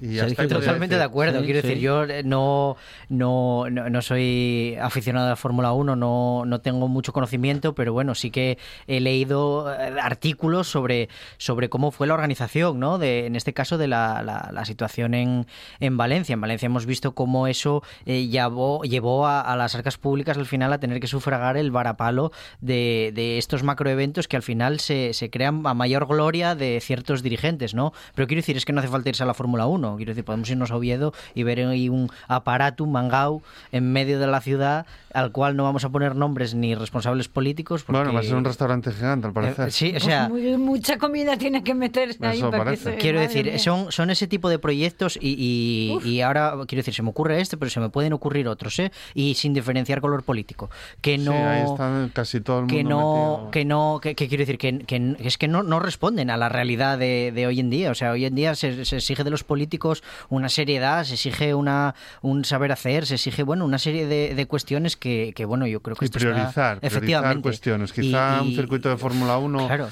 Speaker 8: Y hasta
Speaker 9: Totalmente de acuerdo.
Speaker 1: Sí,
Speaker 9: Quiero
Speaker 1: sí.
Speaker 9: decir, yo eh, no, no, no, soy aficionado a la Fórmula 1, no, no tengo mucho conocimiento, pero bueno, sí que he leído eh, artículos sobre, sobre cómo fue la organización, ¿no? De, en este caso, de la, la, la situación en, en Valencia. En Valencia hemos visto cómo eso eh, llevó, llevó a, a las arcas públicas al final a tener que sufragar el varapalo de, de estos macroeventos que al final se, se crean a mayor gloria de ciertos dirigentes, ¿no? Pero quiero decir, es que no hace falta irse a la Fórmula 1. Quiero decir, podemos irnos a Oviedo y ver ahí un aparato, un mangao, en medio de la ciudad al cual no vamos a poner nombres ni responsables políticos. Porque...
Speaker 8: Bueno, va a ser un restaurante gigante, al parecer.
Speaker 9: Eh, sí, o sea...
Speaker 7: Pues muy- mucha comida tiene que meterse ahí
Speaker 8: Eso
Speaker 7: para que
Speaker 8: parece.
Speaker 7: se-
Speaker 9: Quiero
Speaker 7: madre
Speaker 9: decir, son, son ese tipo de proyectos y, y- y ahora, quiero decir, se me ocurre este, pero se me pueden ocurrir otros, ¿eh? Y sin diferenciar color político. Que no...
Speaker 8: Sí, ahí está casi todo el mundo
Speaker 9: que no,
Speaker 8: metido.
Speaker 9: que no, que, que quiero decir que, que es que no, no responden a la realidad de, de hoy en día. O sea, hoy en día se, se exige de los políticos políticos una seriedad, se exige una un saber hacer, se exige bueno una serie de, de cuestiones que, que, bueno yo creo que
Speaker 8: y
Speaker 9: esto está-
Speaker 8: priorizar, priorizar
Speaker 9: efectivamente
Speaker 8: cuestiones.
Speaker 9: Y-
Speaker 8: Quizá
Speaker 9: y-
Speaker 8: un circuito de Fórmula 1
Speaker 9: Claro.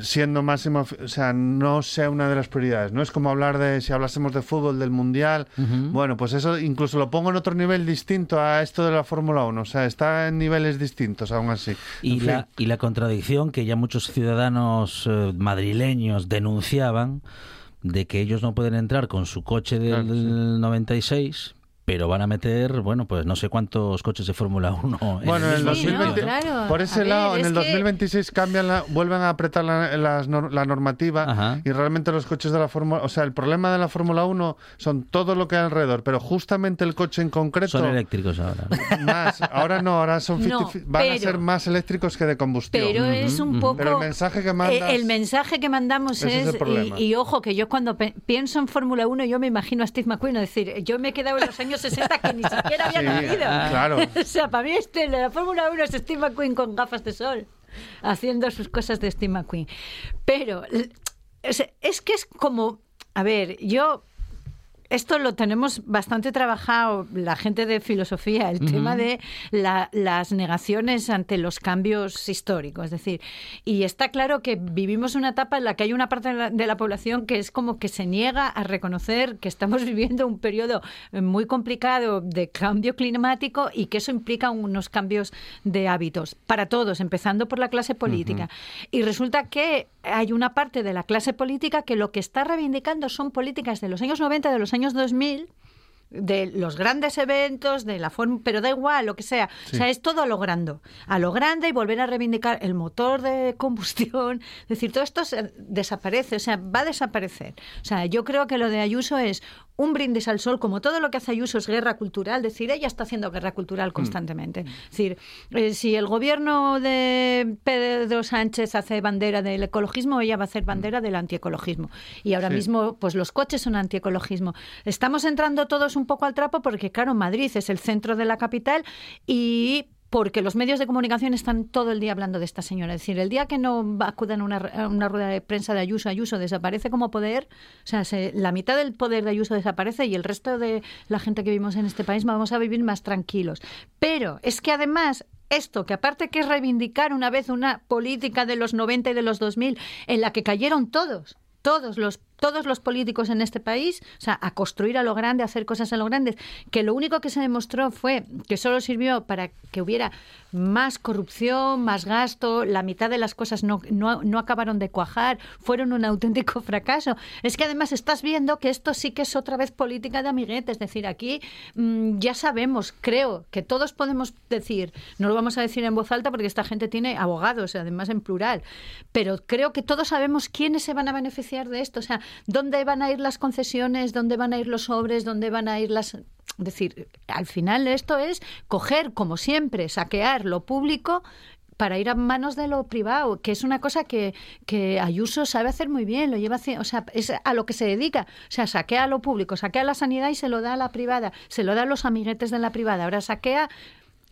Speaker 8: siendo máximo, o sea, no sea una de las prioridades. No es como hablar de, si hablásemos de fútbol, del Mundial. Bueno, pues eso incluso lo pongo en otro nivel distinto a esto de la Fórmula 1. O sea, está en niveles distintos aún así.
Speaker 1: Y
Speaker 8: En fin.
Speaker 1: la, y la contradicción que ya muchos ciudadanos eh, madrileños denunciaban de que ellos no pueden entrar con su coche del
Speaker 8: Claro, sí.
Speaker 1: 96, pero van a meter, bueno, pues no sé cuántos coches de Fórmula 1 en
Speaker 8: Bueno, en el
Speaker 1: mismo
Speaker 7: Sí, no,
Speaker 8: 2020,
Speaker 1: sitio.
Speaker 7: claro.
Speaker 8: por ese
Speaker 7: A ver,
Speaker 8: lado, en el
Speaker 7: que-
Speaker 8: 2026 cambian la, vuelven a apretar la, las nor- la normativa
Speaker 1: Ajá.
Speaker 8: y realmente los coches de la Fórmula, o sea, el problema de la Fórmula 1 son todo lo que hay alrededor, pero justamente el coche en concreto
Speaker 1: Son eléctricos ahora.
Speaker 8: más, ahora no, ahora son 50,
Speaker 7: No,
Speaker 8: van a ser más eléctricos que de combustión.
Speaker 7: Pero es un poco.
Speaker 8: Pero el mensaje que mandas-
Speaker 7: eh, El mensaje que mandamos
Speaker 8: es
Speaker 7: y, y ojo, que yo cuando pe- pienso en Fórmula 1, yo me imagino a Steve McQueen. Es decir, yo me he quedado en los años 60 que ni siquiera había
Speaker 8: Sí,
Speaker 7: nacido.
Speaker 8: claro.
Speaker 7: o sea, para mí este, la Fórmula 1 es Steve McQueen con gafas de sol, haciendo sus cosas de Steve McQueen. Pero es, es que es como. A ver, yo. Esto lo tenemos bastante trabajado la gente de filosofía, el tema de la- las negaciones ante los cambios históricos. Es decir, y está claro que vivimos una etapa en la que hay una parte de la, de la población que es como que se niega a reconocer que estamos viviendo un periodo muy complicado de cambio climático y que eso implica unos cambios de hábitos para todos, empezando por la clase política. Y resulta que hay una parte de la clase política que lo que está reivindicando son políticas de los años 90, de los años 2000 de los grandes eventos, de la forma, pero da igual, lo que sea. O sea, es todo a lo grande. A lo grande y volver a reivindicar el motor de combustión. Es decir, todo esto se- desaparece, o sea, va a desaparecer. O sea, yo creo que lo de Ayuso es un brindis al sol, como todo lo que hace Ayuso es guerra cultural, es decir, ella está haciendo guerra cultural constantemente. Es decir, eh, si el gobierno de Pedro Sánchez hace bandera del ecologismo, ella va a hacer bandera del antiecologismo. Y ahora
Speaker 8: Sí.
Speaker 7: mismo, pues los coches son antiecologismo. Estamos entrando todos un poco al trapo porque, claro, Madrid es el centro de la capital y porque los medios de comunicación están todo el día hablando de esta señora. Es decir, el día que no acudan a una, una rueda de prensa de Ayuso, Ayuso desaparece como poder, o sea, se- la mitad del poder de Ayuso desaparece y el resto de la gente que vivimos en este país vamos a vivir más tranquilos. Pero es que además esto, que aparte que es reivindicar una vez una política de los 90 y de los 2000 en la que cayeron todos, todos los todos los políticos en este país, o sea, a construir a lo grande, a hacer cosas a lo grande, que lo único que se demostró fue que solo sirvió para que hubiera más corrupción, más gasto, la mitad de las cosas no, no, no acabaron de cuajar, fueron un auténtico fracaso. Es que además estás viendo que esto sí que es otra vez política de amiguete, es decir, aquí mm, ya sabemos, creo, que todos podemos decir, no lo vamos a decir en voz alta porque esta gente tiene abogados, además en plural, pero creo que todos sabemos quiénes se van a beneficiar de esto, o sea, dónde van a ir las concesiones, dónde van a ir los sobres, dónde van a ir las... Es decir, al final esto es coger, como siempre, saquear lo público para ir a manos de lo privado, que es una cosa que, que Ayuso sabe hacer muy bien, lo lleva o sea, es a lo que se dedica, o sea, saquea lo público, saquea la sanidad y se lo da a la privada, se lo da a los amiguetes de la privada, ahora saquea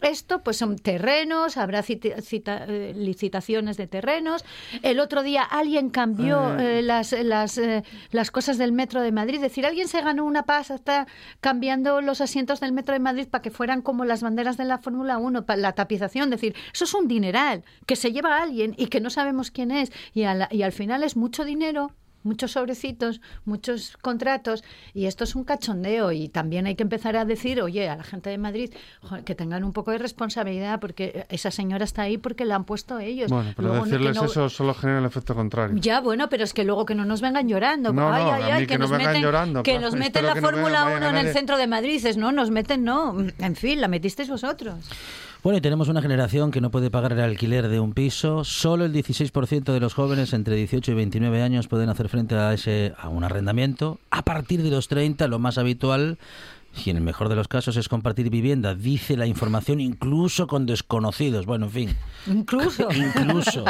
Speaker 7: esto pues son terrenos, habrá cita- cita- eh, licitaciones de terrenos. El otro día alguien cambió eh, las, las, eh, las cosas del metro de Madrid. Es decir, alguien se ganó una pasta cambiando los asientos del metro de Madrid para que fueran como las banderas de la Fórmula 1, para la tapización. Es decir, eso es un dineral que se lleva a alguien y que no sabemos quién es. Y, la- y al final es mucho dinero muchos sobrecitos, muchos contratos y esto es un cachondeo y también hay que empezar a decir, oye, a la gente de Madrid que tengan un poco de responsabilidad porque esa señora está ahí porque la han puesto ellos.
Speaker 8: Bueno, pero
Speaker 7: Luego
Speaker 8: decirles
Speaker 7: no-
Speaker 8: eso solo genera el efecto contrario.
Speaker 7: Ya, bueno, pero es que luego que no nos vengan llorando.
Speaker 8: No,
Speaker 7: ay, ay, ay,
Speaker 8: que no
Speaker 7: nos meten,
Speaker 8: llorando,
Speaker 7: que nos meten la Fórmula
Speaker 8: vayan
Speaker 7: 1
Speaker 8: a
Speaker 7: en el centro de Madrid. Dices, no, nos meten, no. En fin, la metisteis vosotros.
Speaker 1: Bueno, y tenemos una generación que no puede pagar el alquiler de un piso. Solo el 16% de los jóvenes entre 18 y 29 años pueden hacer frente a ese a un arrendamiento. A partir de los 30, lo más habitual Y en el mejor de los casos es compartir vivienda, dice la información, incluso con desconocidos. Bueno, en fin.
Speaker 7: Incluso.
Speaker 1: incluso.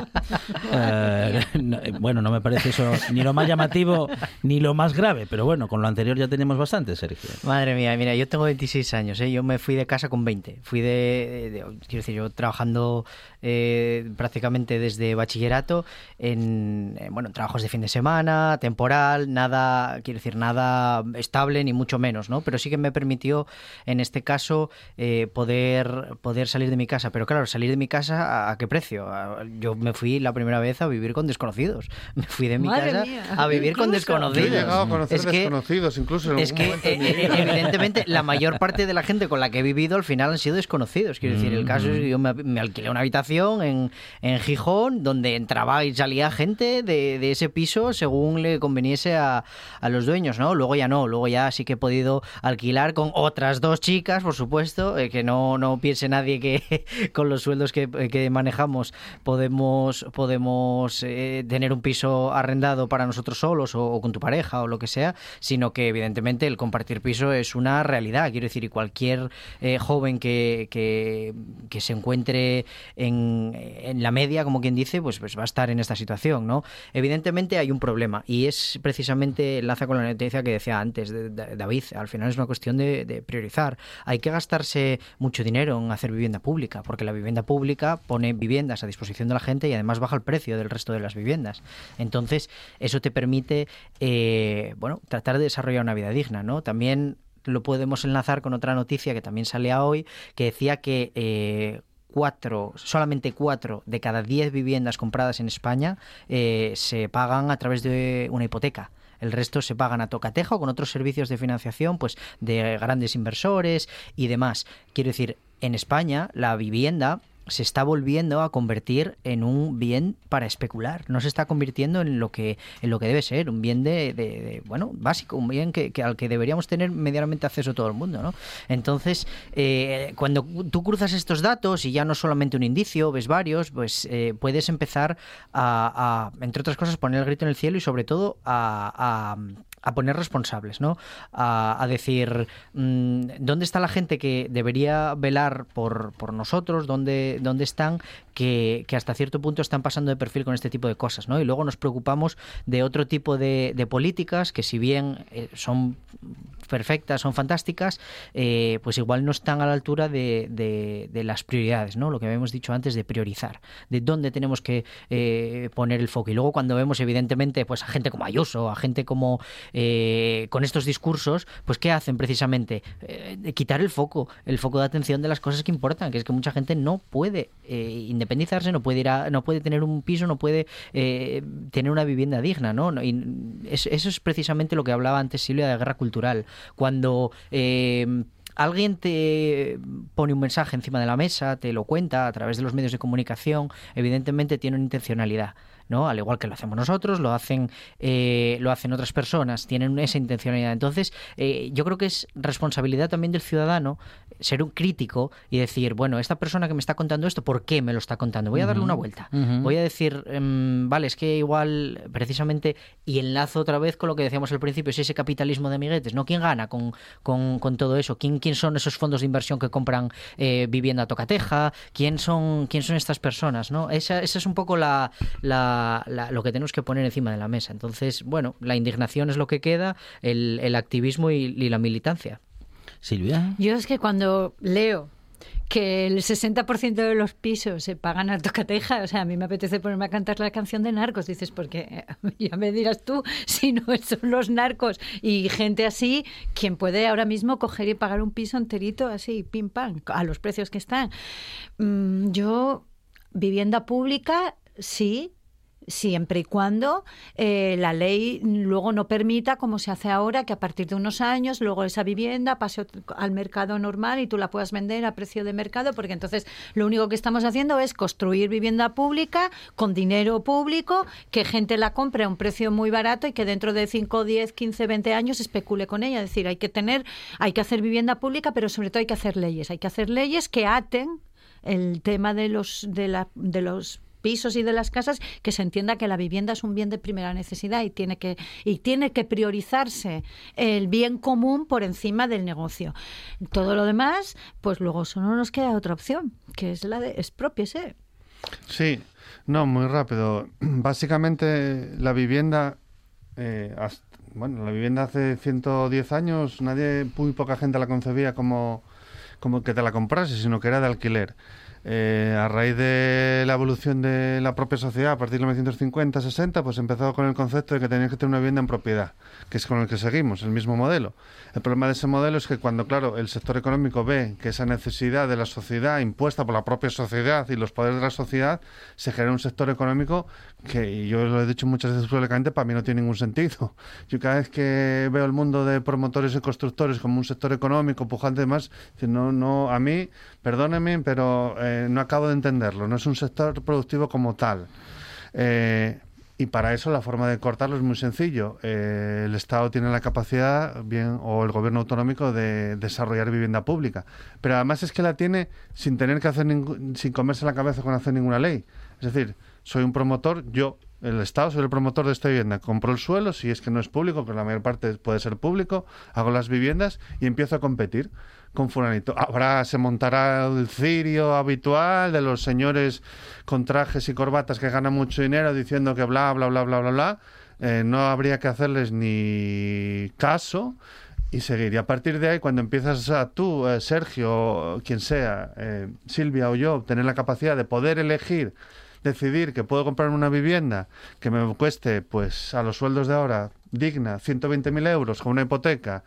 Speaker 1: Eh, no, eh, bueno, no me parece eso ni lo más llamativo ni lo más grave, pero bueno, con lo anterior ya tenemos bastante, Sergio.
Speaker 9: Madre mía, mira, yo tengo 26 años, ¿eh? yo me fui de casa con 20. Fui de, de- quiero decir, yo trabajando eh, prácticamente desde bachillerato en, eh, bueno, en trabajos de fin de semana, temporal, nada, quiero decir, nada estable ni mucho menos, ¿no? Pero sí que me permitió, en este caso, eh, poder, poder salir de mi casa. Pero claro, salir de mi casa, ¿a, a qué precio? A- Yo me fui la primera vez a vivir con desconocidos. Me fui de mi
Speaker 7: Madre
Speaker 9: casa
Speaker 7: mía.
Speaker 9: a vivir con
Speaker 7: Incluso.
Speaker 8: Yo he
Speaker 9: desconocidos.
Speaker 8: llegado a conocer
Speaker 9: Es que-
Speaker 8: desconocidos, incluso en
Speaker 9: es
Speaker 8: algún
Speaker 9: que eh, eh, evidentemente la mayor parte de la gente con la que he vivido al final han sido desconocidos. Quiero decir, el caso es que yo me, me alquilé una habitación en, en Gijón donde entraba y salía gente de, de ese piso según le conveniese a, a los dueños, ¿no? Luego ya no, luego ya sí que he podido alquilar con otras dos chicas, por supuesto, eh, que no, no piense nadie que con los sueldos que, que manejamos podemos, podemos eh, tener un piso arrendado para nosotros solos o, con tu pareja o lo que sea, sino que evidentemente el compartir piso es una realidad. Quiero decir, y cualquier eh, joven que, que, se encuentre en, en la media, como quien dice, pues, pues va a estar en esta situación, ¿no? Evidentemente hay un problema y es precisamente enlaza con la noticia que decía antes de- David. Al final es una cuestión de, priorizar. Hay que gastarse mucho dinero en hacer vivienda pública, porque la vivienda pública pone viviendas a disposición de la gente y además baja el precio del resto de las viviendas. Entonces, eso te permite, eh, bueno, tratar de desarrollar una vida digna, ¿no? También lo podemos enlazar con otra noticia que también salía hoy, que decía que eh, cuatro, solamente cuatro de cada diez viviendas compradas en España eh, se pagan a través de una hipoteca. El resto se pagan a tocateja o con otros servicios de financiación, pues de grandes inversores y demás. Quiero decir, en España la vivienda se está volviendo a convertir en un bien para especular. No se está convirtiendo en lo que en lo que debe ser, un bien de, de- bueno básico, un bien que, que al que deberíamos tener medianamente acceso todo el mundo, ¿no? Entonces, eh, cuando tú cruzas estos datos y ya no solamente un indicio, ves varios, pues eh, puedes empezar a, a, entre otras cosas, poner el grito en el cielo y sobre todo a, a a poner responsables, ¿no? A, a decir, mm, ¿dónde está la gente que debería velar por, por nosotros? ¿Dónde, dónde están que, que hasta cierto punto están pasando de perfil con este tipo de cosas, ¿no? Y luego nos preocupamos de otro tipo de, políticas que si bien eh, son perfectas, son fantásticas, eh, pues igual no están a la altura de, de- las prioridades, ¿no? Lo que habíamos dicho antes de priorizar, de dónde tenemos que eh, poner el foco. Y luego cuando vemos, evidentemente, pues a gente como Ayuso, a gente como eh, con estos discursos, pues ¿qué hacen precisamente? Eh, de quitar el foco, el foco de atención de las cosas que importan, que es que mucha gente no puede eh, independizarse, no puede ir a, no puede tener un piso, no puede tener una vivienda digna, ¿no? Y es- eso es precisamente lo que hablaba antes Silvia de guerra cultural. Cuando eh, alguien te pone un mensaje encima de la mesa, te lo cuenta a través de los medios de comunicación, evidentemente tiene una intencionalidad. ¿no? Al igual que lo hacemos nosotros, lo hacen, eh, lo hacen otras personas, tienen esa intencionalidad. Entonces, eh, yo creo que es responsabilidad también del ciudadano ser un crítico y decir, bueno, esta persona que me está contando esto, ¿por qué me lo está contando? Voy a darle una vuelta. Voy a decir, em, vale, es que igual, precisamente, y enlazo otra vez con lo que decíamos al principio, es ese capitalismo de amiguetes, ¿no? ¿Quién gana con, con, con todo eso? ¿Quién, ¿Quién son esos fondos de inversión que compran eh, vivienda a tocateja? ¿Quién son, ¿Quién son estas personas? ¿no? Esa, esa es un poco la, la- la- lo que tenemos que poner encima de la mesa. Entonces, bueno, la indignación es lo que queda, el, el activismo y, y la militancia.
Speaker 1: Silvia.
Speaker 7: Yo es que cuando leo que el 60% de los pisos se pagan a tocateja, o sea, a mí me apetece ponerme a cantar la canción de narcos, dices, porque ya me dirás tú, si no son los narcos y gente así, quien puede ahora mismo coger y pagar un piso enterito así, pim pam, a los precios que están. Mm, yo, vivienda pública, sí, siempre y cuando eh, la ley luego no permita, como se hace ahora, que a partir de unos años luego esa vivienda pase al mercado normal y tú la puedas vender a precio de mercado, porque entonces lo único que estamos haciendo es construir vivienda pública con dinero público, que gente la compre a un precio muy barato y que dentro de 5, 10, 15, 20 años especule con ella. Es decir, hay que tener, hay que hacer vivienda pública, pero sobre todo hay que hacer leyes. Hay que hacer leyes que aten el tema de los de, la, de los pisos y de las casas, que se entienda que la vivienda es un bien de primera necesidad y tiene que, y tiene que priorizarse el bien común por encima del negocio. Todo lo demás, pues luego solo nos queda otra opción, que es la de expropiese.
Speaker 8: Sí, no, muy rápido. Básicamente la vivienda, eh, bueno, la vivienda hace 110 años, nadie, muy poca gente la concebía como, como que te la comprase, sino que era de alquiler. Eh, a raíz de la evolución de la propia sociedad, a partir de 1950-60, pues empezó con el concepto de que tenías que tener una vivienda en propiedad, que es con el que seguimos, el mismo modelo. El problema de ese modelo es que cuando, claro, el sector económico ve que esa necesidad de la sociedad, impuesta por la propia sociedad y los poderes de la sociedad, se genera un sector económico que, y yo lo he dicho muchas veces públicamente, para mí no tiene ningún sentido. Yo cada vez que veo el mundo de promotores y constructores como un sector económico pujante y demás, no, no, a mí, perdóneme, pero eh, no acabo de entenderlo. No es un sector productivo como tal. Eh, y para eso la forma de cortarlo es muy sencillo. Eh, el Estado tiene la capacidad, bien, o el gobierno autonómico, de desarrollar vivienda pública. Pero además es que la tiene sin tener que hacer sin comerse la cabeza con hacer ninguna ley. Es decir, soy un promotor, yo, el Estado, soy el promotor de esta vivienda. Compro el suelo, si es que no es público, que la mayor parte puede ser público, hago las viviendas y empiezo a competir con fulanito. Ahora se montará el cirio habitual de los señores con trajes y corbatas que ganan mucho dinero diciendo que bla, bla, bla, bla, bla, bla. Eh, no habría que hacerles ni caso y seguir. Y a partir de ahí, cuando empiezas a tú, eh, Sergio, quien sea, eh, Silvia o yo, tener la capacidad de poder elegir, decidir que puedo comprar una vivienda que me cueste, pues a los sueldos de ahora, digna, 120.000 euros con una hipoteca,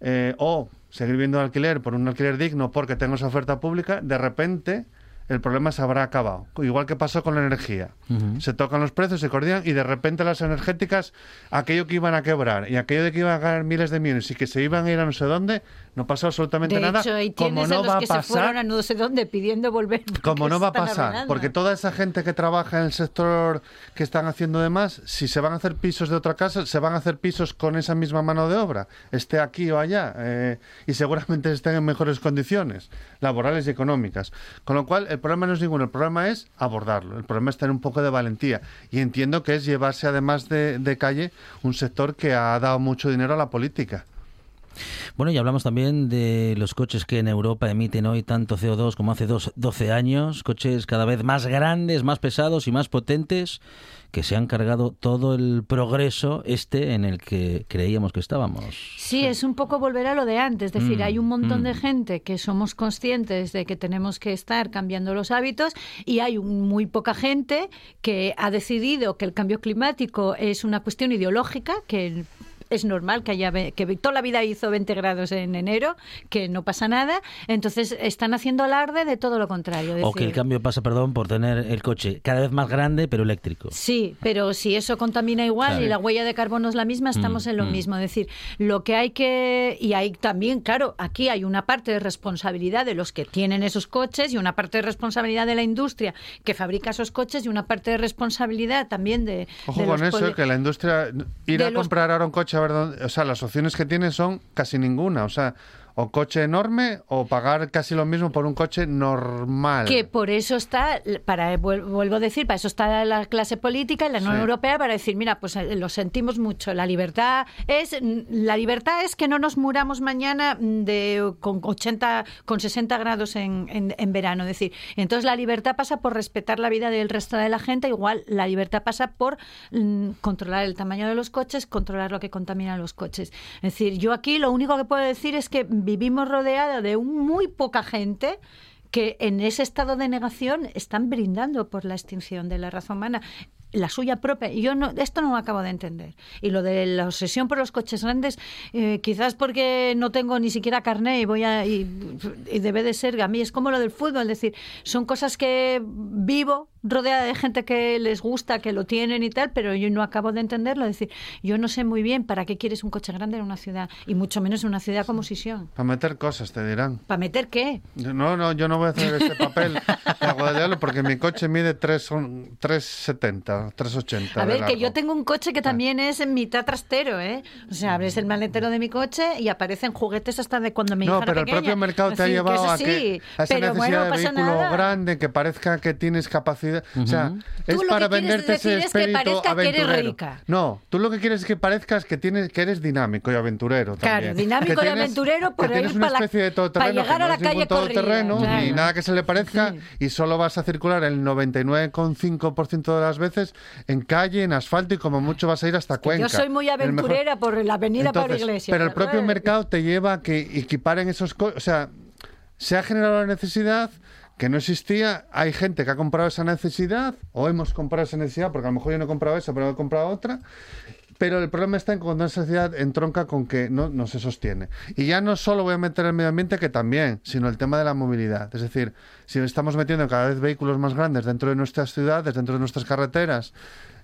Speaker 8: eh, o seguir viendo alquiler por un alquiler digno porque tengo esa oferta pública, de repente el problema se habrá acabado. Igual que pasó con la energía. Se tocan los precios, se coordinan y de repente las energéticas, aquello que iban a quebrar y aquello de que iban a ganar miles de millones y que se iban a ir a no sé dónde, no pasa absolutamente
Speaker 7: De
Speaker 8: nada.
Speaker 7: hecho, hay
Speaker 8: como
Speaker 7: tienes
Speaker 8: no
Speaker 7: a los
Speaker 8: va a
Speaker 7: que se fueron
Speaker 8: pasar.
Speaker 7: a no sé dónde pidiendo volver.
Speaker 8: Como no va a pasar,
Speaker 7: arruinando.
Speaker 8: porque toda esa gente que trabaja en el sector que están haciendo demás, si se van a hacer pisos de otra casa, se van a hacer pisos con esa misma mano de obra, esté aquí o allá, eh, y seguramente estén en mejores condiciones laborales y económicas. Con lo cual, el problema no es ninguno, el problema es abordarlo, el problema es tener un poco de valentía. Y entiendo que es llevarse, además de, de calle, un sector que ha dado mucho dinero a la política.
Speaker 1: Bueno, y hablamos también de los coches que en Europa emiten hoy tanto CO2 como hace dos, 12 años, coches cada vez más grandes, más pesados y más potentes, que se han cargado todo el progreso este en el que creíamos que estábamos.
Speaker 7: Sí, es un poco volver a lo de antes. Es decir,
Speaker 1: Mm,
Speaker 7: hay un montón
Speaker 1: mm.
Speaker 7: de gente que somos conscientes de que tenemos que estar cambiando los hábitos y hay muy poca gente que ha decidido que el cambio climático es una cuestión ideológica, que es normal que haya que toda la vida hizo 20 grados en enero, que no pasa nada. Entonces están haciendo alarde de todo lo contrario.
Speaker 1: O que el cambio pasa, perdón, por tener el coche cada vez más grande, pero eléctrico.
Speaker 7: Sí, pero si eso contamina igual
Speaker 1: Claro.
Speaker 7: y la huella de carbono es la misma, estamos
Speaker 1: Mm,
Speaker 7: en lo
Speaker 1: mm.
Speaker 7: mismo. Es decir, lo que hay que. Y hay también, claro, aquí hay una parte de responsabilidad de los que tienen esos coches y una parte de responsabilidad de la industria que fabrica esos coches y una parte de responsabilidad también de.
Speaker 8: Ojo
Speaker 7: de
Speaker 8: con
Speaker 7: los
Speaker 8: eso, que la industria ir a
Speaker 7: los-
Speaker 8: comprar ahora un coche a ver dónde, o sea, las opciones que tiene son casi ninguna, o sea, o coche enorme o pagar casi lo mismo por un coche normal.
Speaker 7: Que por eso está, para vuel- vuelvo a decir, para eso está la clase política y la Unión
Speaker 8: Sí.
Speaker 7: Europea para decir, mira, pues eh, lo sentimos mucho. La libertad es la libertad es que no nos muramos mañana mm, de con 80, con 60 grados en, en- en verano. Es decir, entonces la libertad pasa por respetar la vida del resto de la gente. Igual la libertad pasa por mm, controlar el tamaño de los coches, controlar lo que contaminan los coches. Es decir, yo aquí lo único que puedo decir es que vivimos rodeados de un- muy poca gente que en ese estado de negación están brindando por la extinción de la raza humana la suya propia. Yo no, esto no acabo de entender. Y lo de la obsesión por los coches grandes, eh, quizás porque no tengo ni siquiera carné y voy a y, y debe de ser a mí es como lo del fútbol, es decir, son cosas que vivo rodeada de gente que les gusta, que lo tienen y tal, pero yo no acabo de entenderlo. Es decir, yo no sé muy bien para qué quieres un coche grande en una ciudad y mucho menos en una ciudad como Sisión.
Speaker 8: Para meter cosas, te dirán.
Speaker 7: ¿Para meter qué?
Speaker 8: Yo- No, no, yo no voy a hacer este papel porque mi coche mide 3, son 3,70, 3,80.
Speaker 7: A ver, que yo tengo un coche que también es en mitad trastero, ¿eh? O sea, abres el maletero de mi coche y aparecen juguetes hasta de cuando hija
Speaker 8: No, pero el propio mercado te ha
Speaker 7: decir, que
Speaker 8: llevado
Speaker 7: eso
Speaker 8: a, que,
Speaker 7: sí,
Speaker 8: a esa
Speaker 7: pero
Speaker 8: necesidad
Speaker 7: bueno, no
Speaker 8: de
Speaker 7: pasa
Speaker 8: vehículo
Speaker 7: nada.
Speaker 8: grande, que parezca que tienes capacidad, O sea, es para venderte ese
Speaker 7: decir es que
Speaker 8: espíritu
Speaker 7: parezca que eres
Speaker 8: aventurero.
Speaker 7: rica.
Speaker 8: No, tú lo que quieres es que parezcas que tienes que eres dinámico y aventurero
Speaker 7: Claro, dinámico
Speaker 8: Que
Speaker 7: y
Speaker 8: tienes-
Speaker 7: aventurero por
Speaker 8: que tienes
Speaker 7: ir
Speaker 8: una
Speaker 7: pa' la-
Speaker 8: especie de
Speaker 7: pa'
Speaker 8: todoterreno
Speaker 7: llegar
Speaker 8: que
Speaker 7: a
Speaker 8: no
Speaker 7: la calle
Speaker 8: todoterreno
Speaker 7: claro.
Speaker 8: nada que se le parezca y solo vas a circular el 99,5% de las veces en calle, en asfalto y como mucho vas a ir hasta Cuenca.
Speaker 7: Yo soy muy
Speaker 8: mejor-
Speaker 7: aventurera por la avenida para
Speaker 8: Entonces,
Speaker 7: Iglesia.
Speaker 8: Pero el propio mercado te lleva a que equiparen esos co- O sea, se ha generado la necesidad que no existía. Hay gente que ha comprado esa necesidad, o hemos comprado esa necesidad, porque a lo mejor yo no he comprado esa, pero he comprado otra. Pero el problema está en cuando esa sociedad entronca con que no, no se sostiene. Y ya no solo voy a meter el medio ambiente, que también, sino el tema de la movilidad. Es decir, si estamos metiendo cada vez vehículos más grandes dentro de nuestras ciudades, dentro de nuestras carreteras,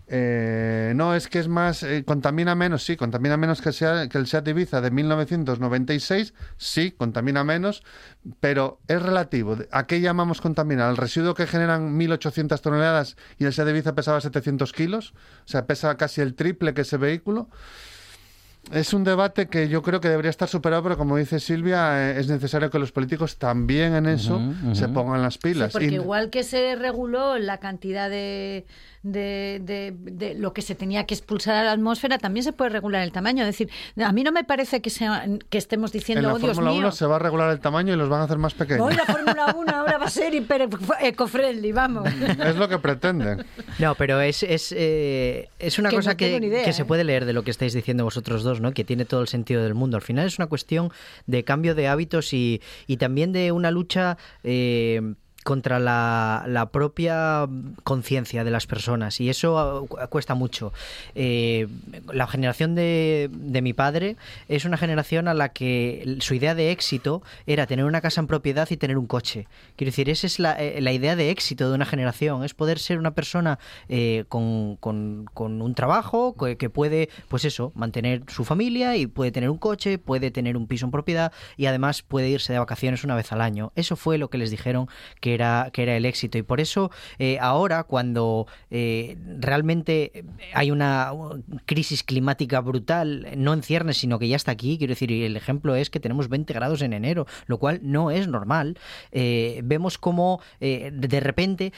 Speaker 8: eh, no, es que es más, eh, contamina menos, sí, contamina menos que, el Seat- que el Seat Ibiza de 1996, sí, contamina menos, pero es relativo. ¿A qué llamamos contaminar? ¿Al residuo que generan 1.800 toneladas y el Seat Ibiza pesaba 700 kilos? O sea, pesa casi el triple que ese vehículo. Es un debate que yo creo que debería estar superado, pero como dice Silvia, eh, es necesario que los políticos también en eso se pongan las
Speaker 7: Sí,
Speaker 8: pilas.
Speaker 7: porque
Speaker 8: Y-
Speaker 7: igual que se reguló la cantidad de, de, de- de lo que se tenía que expulsar a la atmósfera, también se puede regular el tamaño. Es decir, a mí no me parece que, sea, que estemos
Speaker 8: en
Speaker 7: diciendo,
Speaker 8: la
Speaker 7: oh Dios
Speaker 8: Fórmula
Speaker 7: mío,
Speaker 8: 1 se va a regular el tamaño y los van a hacer más pequeños.
Speaker 7: hoy la Fórmula 1 ahora va a ser hiper eco-friendly, vamos.
Speaker 8: Es lo que pretenden.
Speaker 9: No, pero es, es, eh, es una
Speaker 7: Que
Speaker 9: cosa
Speaker 7: no
Speaker 9: que,
Speaker 7: idea,
Speaker 9: que se
Speaker 7: ¿eh?
Speaker 9: puede leer de lo que estáis diciendo vosotros dos, ¿no? Que tiene todo el sentido del mundo. Al final es una cuestión de cambio de hábitos y, y también de una lucha eh, contra la, la propia conciencia de las personas y eso uh, cuesta mucho. Eh, la generación de, de mi padre es una generación a la que su idea de éxito era tener una casa en propiedad y tener un coche. Quiero decir, esa es la, eh, la idea de éxito de una generación, es poder ser una persona eh, con, con- con un trabajo que, que puede, pues eso, mantener su familia y puede tener un coche, puede tener un piso en propiedad y además puede irse de vacaciones una vez al año. Eso fue lo que les dijeron que era, que era el éxito y por eso eh, ahora cuando eh, realmente hay una crisis climática brutal, no en ciernes, sino que ya está aquí, quiero decir, y el ejemplo es que tenemos 20 grados en enero, lo cual no es normal. Eh, vemos como eh, de repente,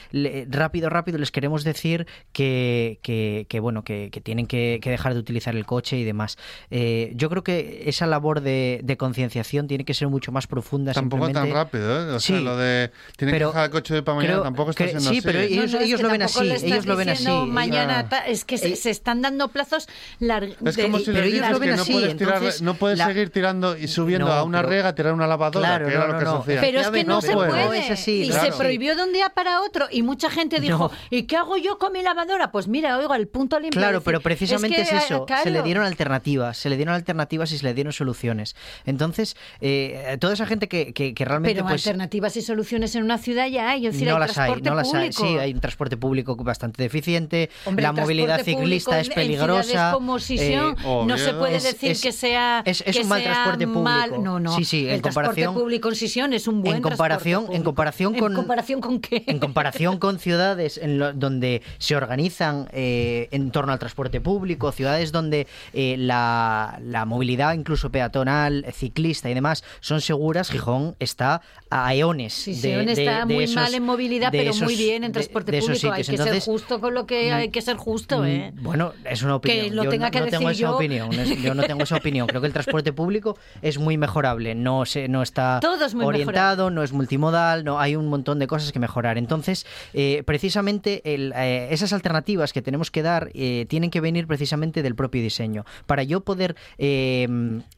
Speaker 9: rápido, rápido, les queremos decir que, que, que, bueno, que, que tienen que, dejar de utilizar el coche y demás. Yo creo que esa labor de, de concienciación tiene que ser mucho más profunda.
Speaker 8: Tampoco tan rápido, ¿eh? O sea,
Speaker 9: Sí,
Speaker 8: lo de tienen
Speaker 9: pero
Speaker 8: que dejar el coche de para mañana
Speaker 9: creo-
Speaker 8: tampoco está siendo
Speaker 9: sí,
Speaker 8: así.
Speaker 9: pero ellos-
Speaker 7: No, no, es
Speaker 9: ellos
Speaker 7: que
Speaker 9: lo ven así, ellos lo ven así.
Speaker 7: Mañana,
Speaker 8: Ah.
Speaker 7: ta- es que se,
Speaker 9: Eh,
Speaker 7: se están dando plazos largos.
Speaker 8: Es como si
Speaker 9: pero ellos lo ven
Speaker 8: no
Speaker 9: así,
Speaker 8: puedes, tirar-
Speaker 9: entonces,
Speaker 8: no puedes
Speaker 9: la-
Speaker 8: seguir tirando y subiendo
Speaker 9: No,
Speaker 8: a una
Speaker 9: pero-
Speaker 8: rega a tirar una lavadora,
Speaker 9: Claro,
Speaker 8: que era
Speaker 9: no,
Speaker 8: lo que
Speaker 9: no,
Speaker 8: se hacía.
Speaker 7: Pero es que no, se
Speaker 9: puede. es así,
Speaker 7: y
Speaker 9: claro.
Speaker 7: se prohibió de un día para otro. Y mucha gente dijo. ¿y qué hago yo con mi lavadora? Pues mira, oiga, el punto limpio.
Speaker 9: Claro, pero precisamente es,
Speaker 7: que,
Speaker 9: eso.
Speaker 7: ah,
Speaker 9: Se le dieron alternativas, se le dieron alternativas y se le dieron soluciones. Entonces, eh, toda esa gente que realmente
Speaker 7: Pero
Speaker 9: pues,
Speaker 7: alternativas y soluciones en una ciudad ya hay. Es decir,
Speaker 9: no
Speaker 7: hay
Speaker 9: las hay,
Speaker 7: transporte
Speaker 9: no las hay.
Speaker 7: público.
Speaker 9: Sí, hay un transporte público bastante deficiente.
Speaker 7: Hombre,
Speaker 9: la movilidad ciclista
Speaker 7: público
Speaker 9: es
Speaker 7: en-
Speaker 9: peligrosa.
Speaker 7: En como Sison,
Speaker 9: eh,
Speaker 7: no se puede
Speaker 9: Es-
Speaker 7: decir
Speaker 9: es-
Speaker 7: que sea
Speaker 9: es- es
Speaker 7: que
Speaker 9: un mal
Speaker 7: sea
Speaker 9: transporte público.
Speaker 7: mal. No, no.
Speaker 9: Sí, sí, en
Speaker 7: el transporte
Speaker 9: comparación-
Speaker 7: público en Sison es un buen
Speaker 9: en comparación,
Speaker 7: transporte
Speaker 9: en
Speaker 7: público.
Speaker 9: comparación
Speaker 7: ¿En
Speaker 9: con
Speaker 7: comparación con qué?
Speaker 9: en comparación con ciudades en lo- donde se organizan eh, en torno al transporte público, ciudades donde eh, la, la movilidad incluso peatonal, ciclista y demás son seguras, Gijón está a eones.
Speaker 7: Sí,
Speaker 9: de- de-
Speaker 7: está
Speaker 9: de
Speaker 7: muy
Speaker 9: esos-
Speaker 7: mal en movilidad,
Speaker 9: de
Speaker 7: pero
Speaker 9: esos-
Speaker 7: muy bien en
Speaker 9: de-
Speaker 7: transporte
Speaker 9: de esos
Speaker 7: público. Hay
Speaker 9: sitios.
Speaker 7: que
Speaker 9: Entonces,
Speaker 7: ser justo con lo que hay que ser justo, ¿eh?
Speaker 9: Mm, Bueno, es una opinión.
Speaker 7: lo
Speaker 9: yo
Speaker 7: tenga
Speaker 9: no,
Speaker 7: que
Speaker 9: no tengo
Speaker 7: decir
Speaker 9: esa
Speaker 7: yo.
Speaker 9: opinión. Yo no tengo esa opinión. Creo que el transporte público es muy mejorable. No se, no está
Speaker 7: Todo es muy
Speaker 9: orientado, no es multimodal, no hay un montón de cosas que mejorar. Entonces, eh, precisamente el, eh, esas alternativas que tenemos que dar eh, tienen que venir precisamente del propio diseño. Para yo poder eh,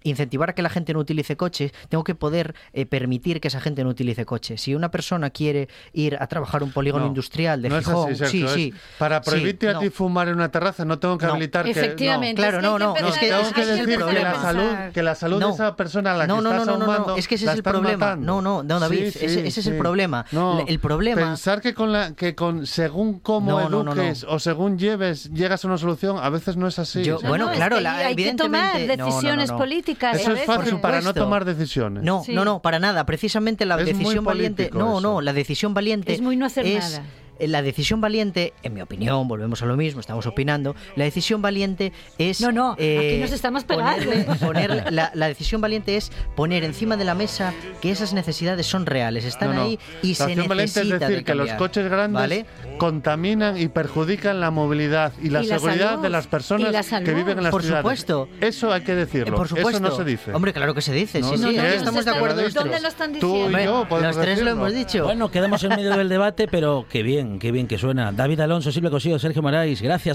Speaker 9: incentivar a que la gente no utilice coches, tengo que poder permitir que esa gente no utilice coches. Si una persona quiere ir a trabajar un polígono
Speaker 8: No,
Speaker 9: industrial de
Speaker 8: no es
Speaker 9: Gijón,
Speaker 8: así, Sergio,
Speaker 9: sí,
Speaker 8: es
Speaker 9: sí.
Speaker 8: Para
Speaker 9: sí,
Speaker 8: prohibirte a
Speaker 9: no.
Speaker 8: ti fumar en una terraza, no tengo que
Speaker 9: No.
Speaker 8: habilitar que.
Speaker 7: Efectivamente.
Speaker 9: Claro, no, no, es que-
Speaker 8: Tengo que
Speaker 9: es que el
Speaker 8: decir que la
Speaker 9: problema.
Speaker 8: salud, que la salud de
Speaker 9: No.
Speaker 8: esa persona a la que
Speaker 9: no, no,
Speaker 8: estás
Speaker 9: no, no, no, es que ese es el problema.
Speaker 8: matando.
Speaker 9: No, no, no, David,
Speaker 8: Sí,
Speaker 9: ese,
Speaker 8: sí,
Speaker 9: ese es el problema.
Speaker 8: No,
Speaker 9: el problema
Speaker 8: Pensar que con la que con según cómo
Speaker 9: No, no, no, no.
Speaker 8: eduques o según lleves llegas a una solución, a veces no es así.
Speaker 7: No,
Speaker 9: Bueno,
Speaker 7: no,
Speaker 9: claro,
Speaker 7: hay que tomar
Speaker 9: evidentemente- no, no, no,
Speaker 7: decisiones
Speaker 9: no.
Speaker 7: políticas.
Speaker 8: Eso es fácil para no tomar decisiones.
Speaker 9: No, no, no, para nada. Precisamente la decisión valiente. No,
Speaker 8: eso.
Speaker 9: No, la decisión valiente.
Speaker 7: Es muy no hacer
Speaker 9: es-
Speaker 7: nada.
Speaker 9: La decisión valiente, en mi opinión, volvemos a lo mismo, estamos opinando, la decisión valiente es...
Speaker 7: No, no, aquí
Speaker 9: eh,
Speaker 7: nos estamos pegando.
Speaker 9: ponerle- la, la decisión valiente es poner encima de la mesa que esas necesidades son reales, están
Speaker 8: No, no.
Speaker 9: ahí y
Speaker 8: La
Speaker 9: se
Speaker 8: acción valiente
Speaker 9: necesita
Speaker 8: es decir
Speaker 9: de
Speaker 8: que los coches grandes
Speaker 9: ¿vale?
Speaker 8: contaminan y perjudican la movilidad y la
Speaker 9: Y la
Speaker 8: seguridad
Speaker 9: salud.
Speaker 8: de las personas
Speaker 9: la
Speaker 8: que viven en las
Speaker 9: Por
Speaker 8: ciudades.
Speaker 9: supuesto.
Speaker 8: Eso hay que
Speaker 9: Eh,
Speaker 8: decirlo.
Speaker 9: Por supuesto.
Speaker 8: Eso no se dice.
Speaker 9: Hombre, claro que se dice.
Speaker 8: No,
Speaker 9: sí,
Speaker 8: no,
Speaker 9: sí,
Speaker 8: no,
Speaker 9: aquí
Speaker 8: no,
Speaker 9: estamos de acuerdo.
Speaker 8: no,
Speaker 9: los tres.
Speaker 7: ¿Dónde lo están
Speaker 8: Tú y
Speaker 7: diciendo?
Speaker 8: yo podemos
Speaker 9: los tres lo hemos dicho.
Speaker 1: Bueno, quedamos en medio del debate, pero qué qué bien que suena. David Alonso, Silvia Cosío, Sergio Moraes, gracias.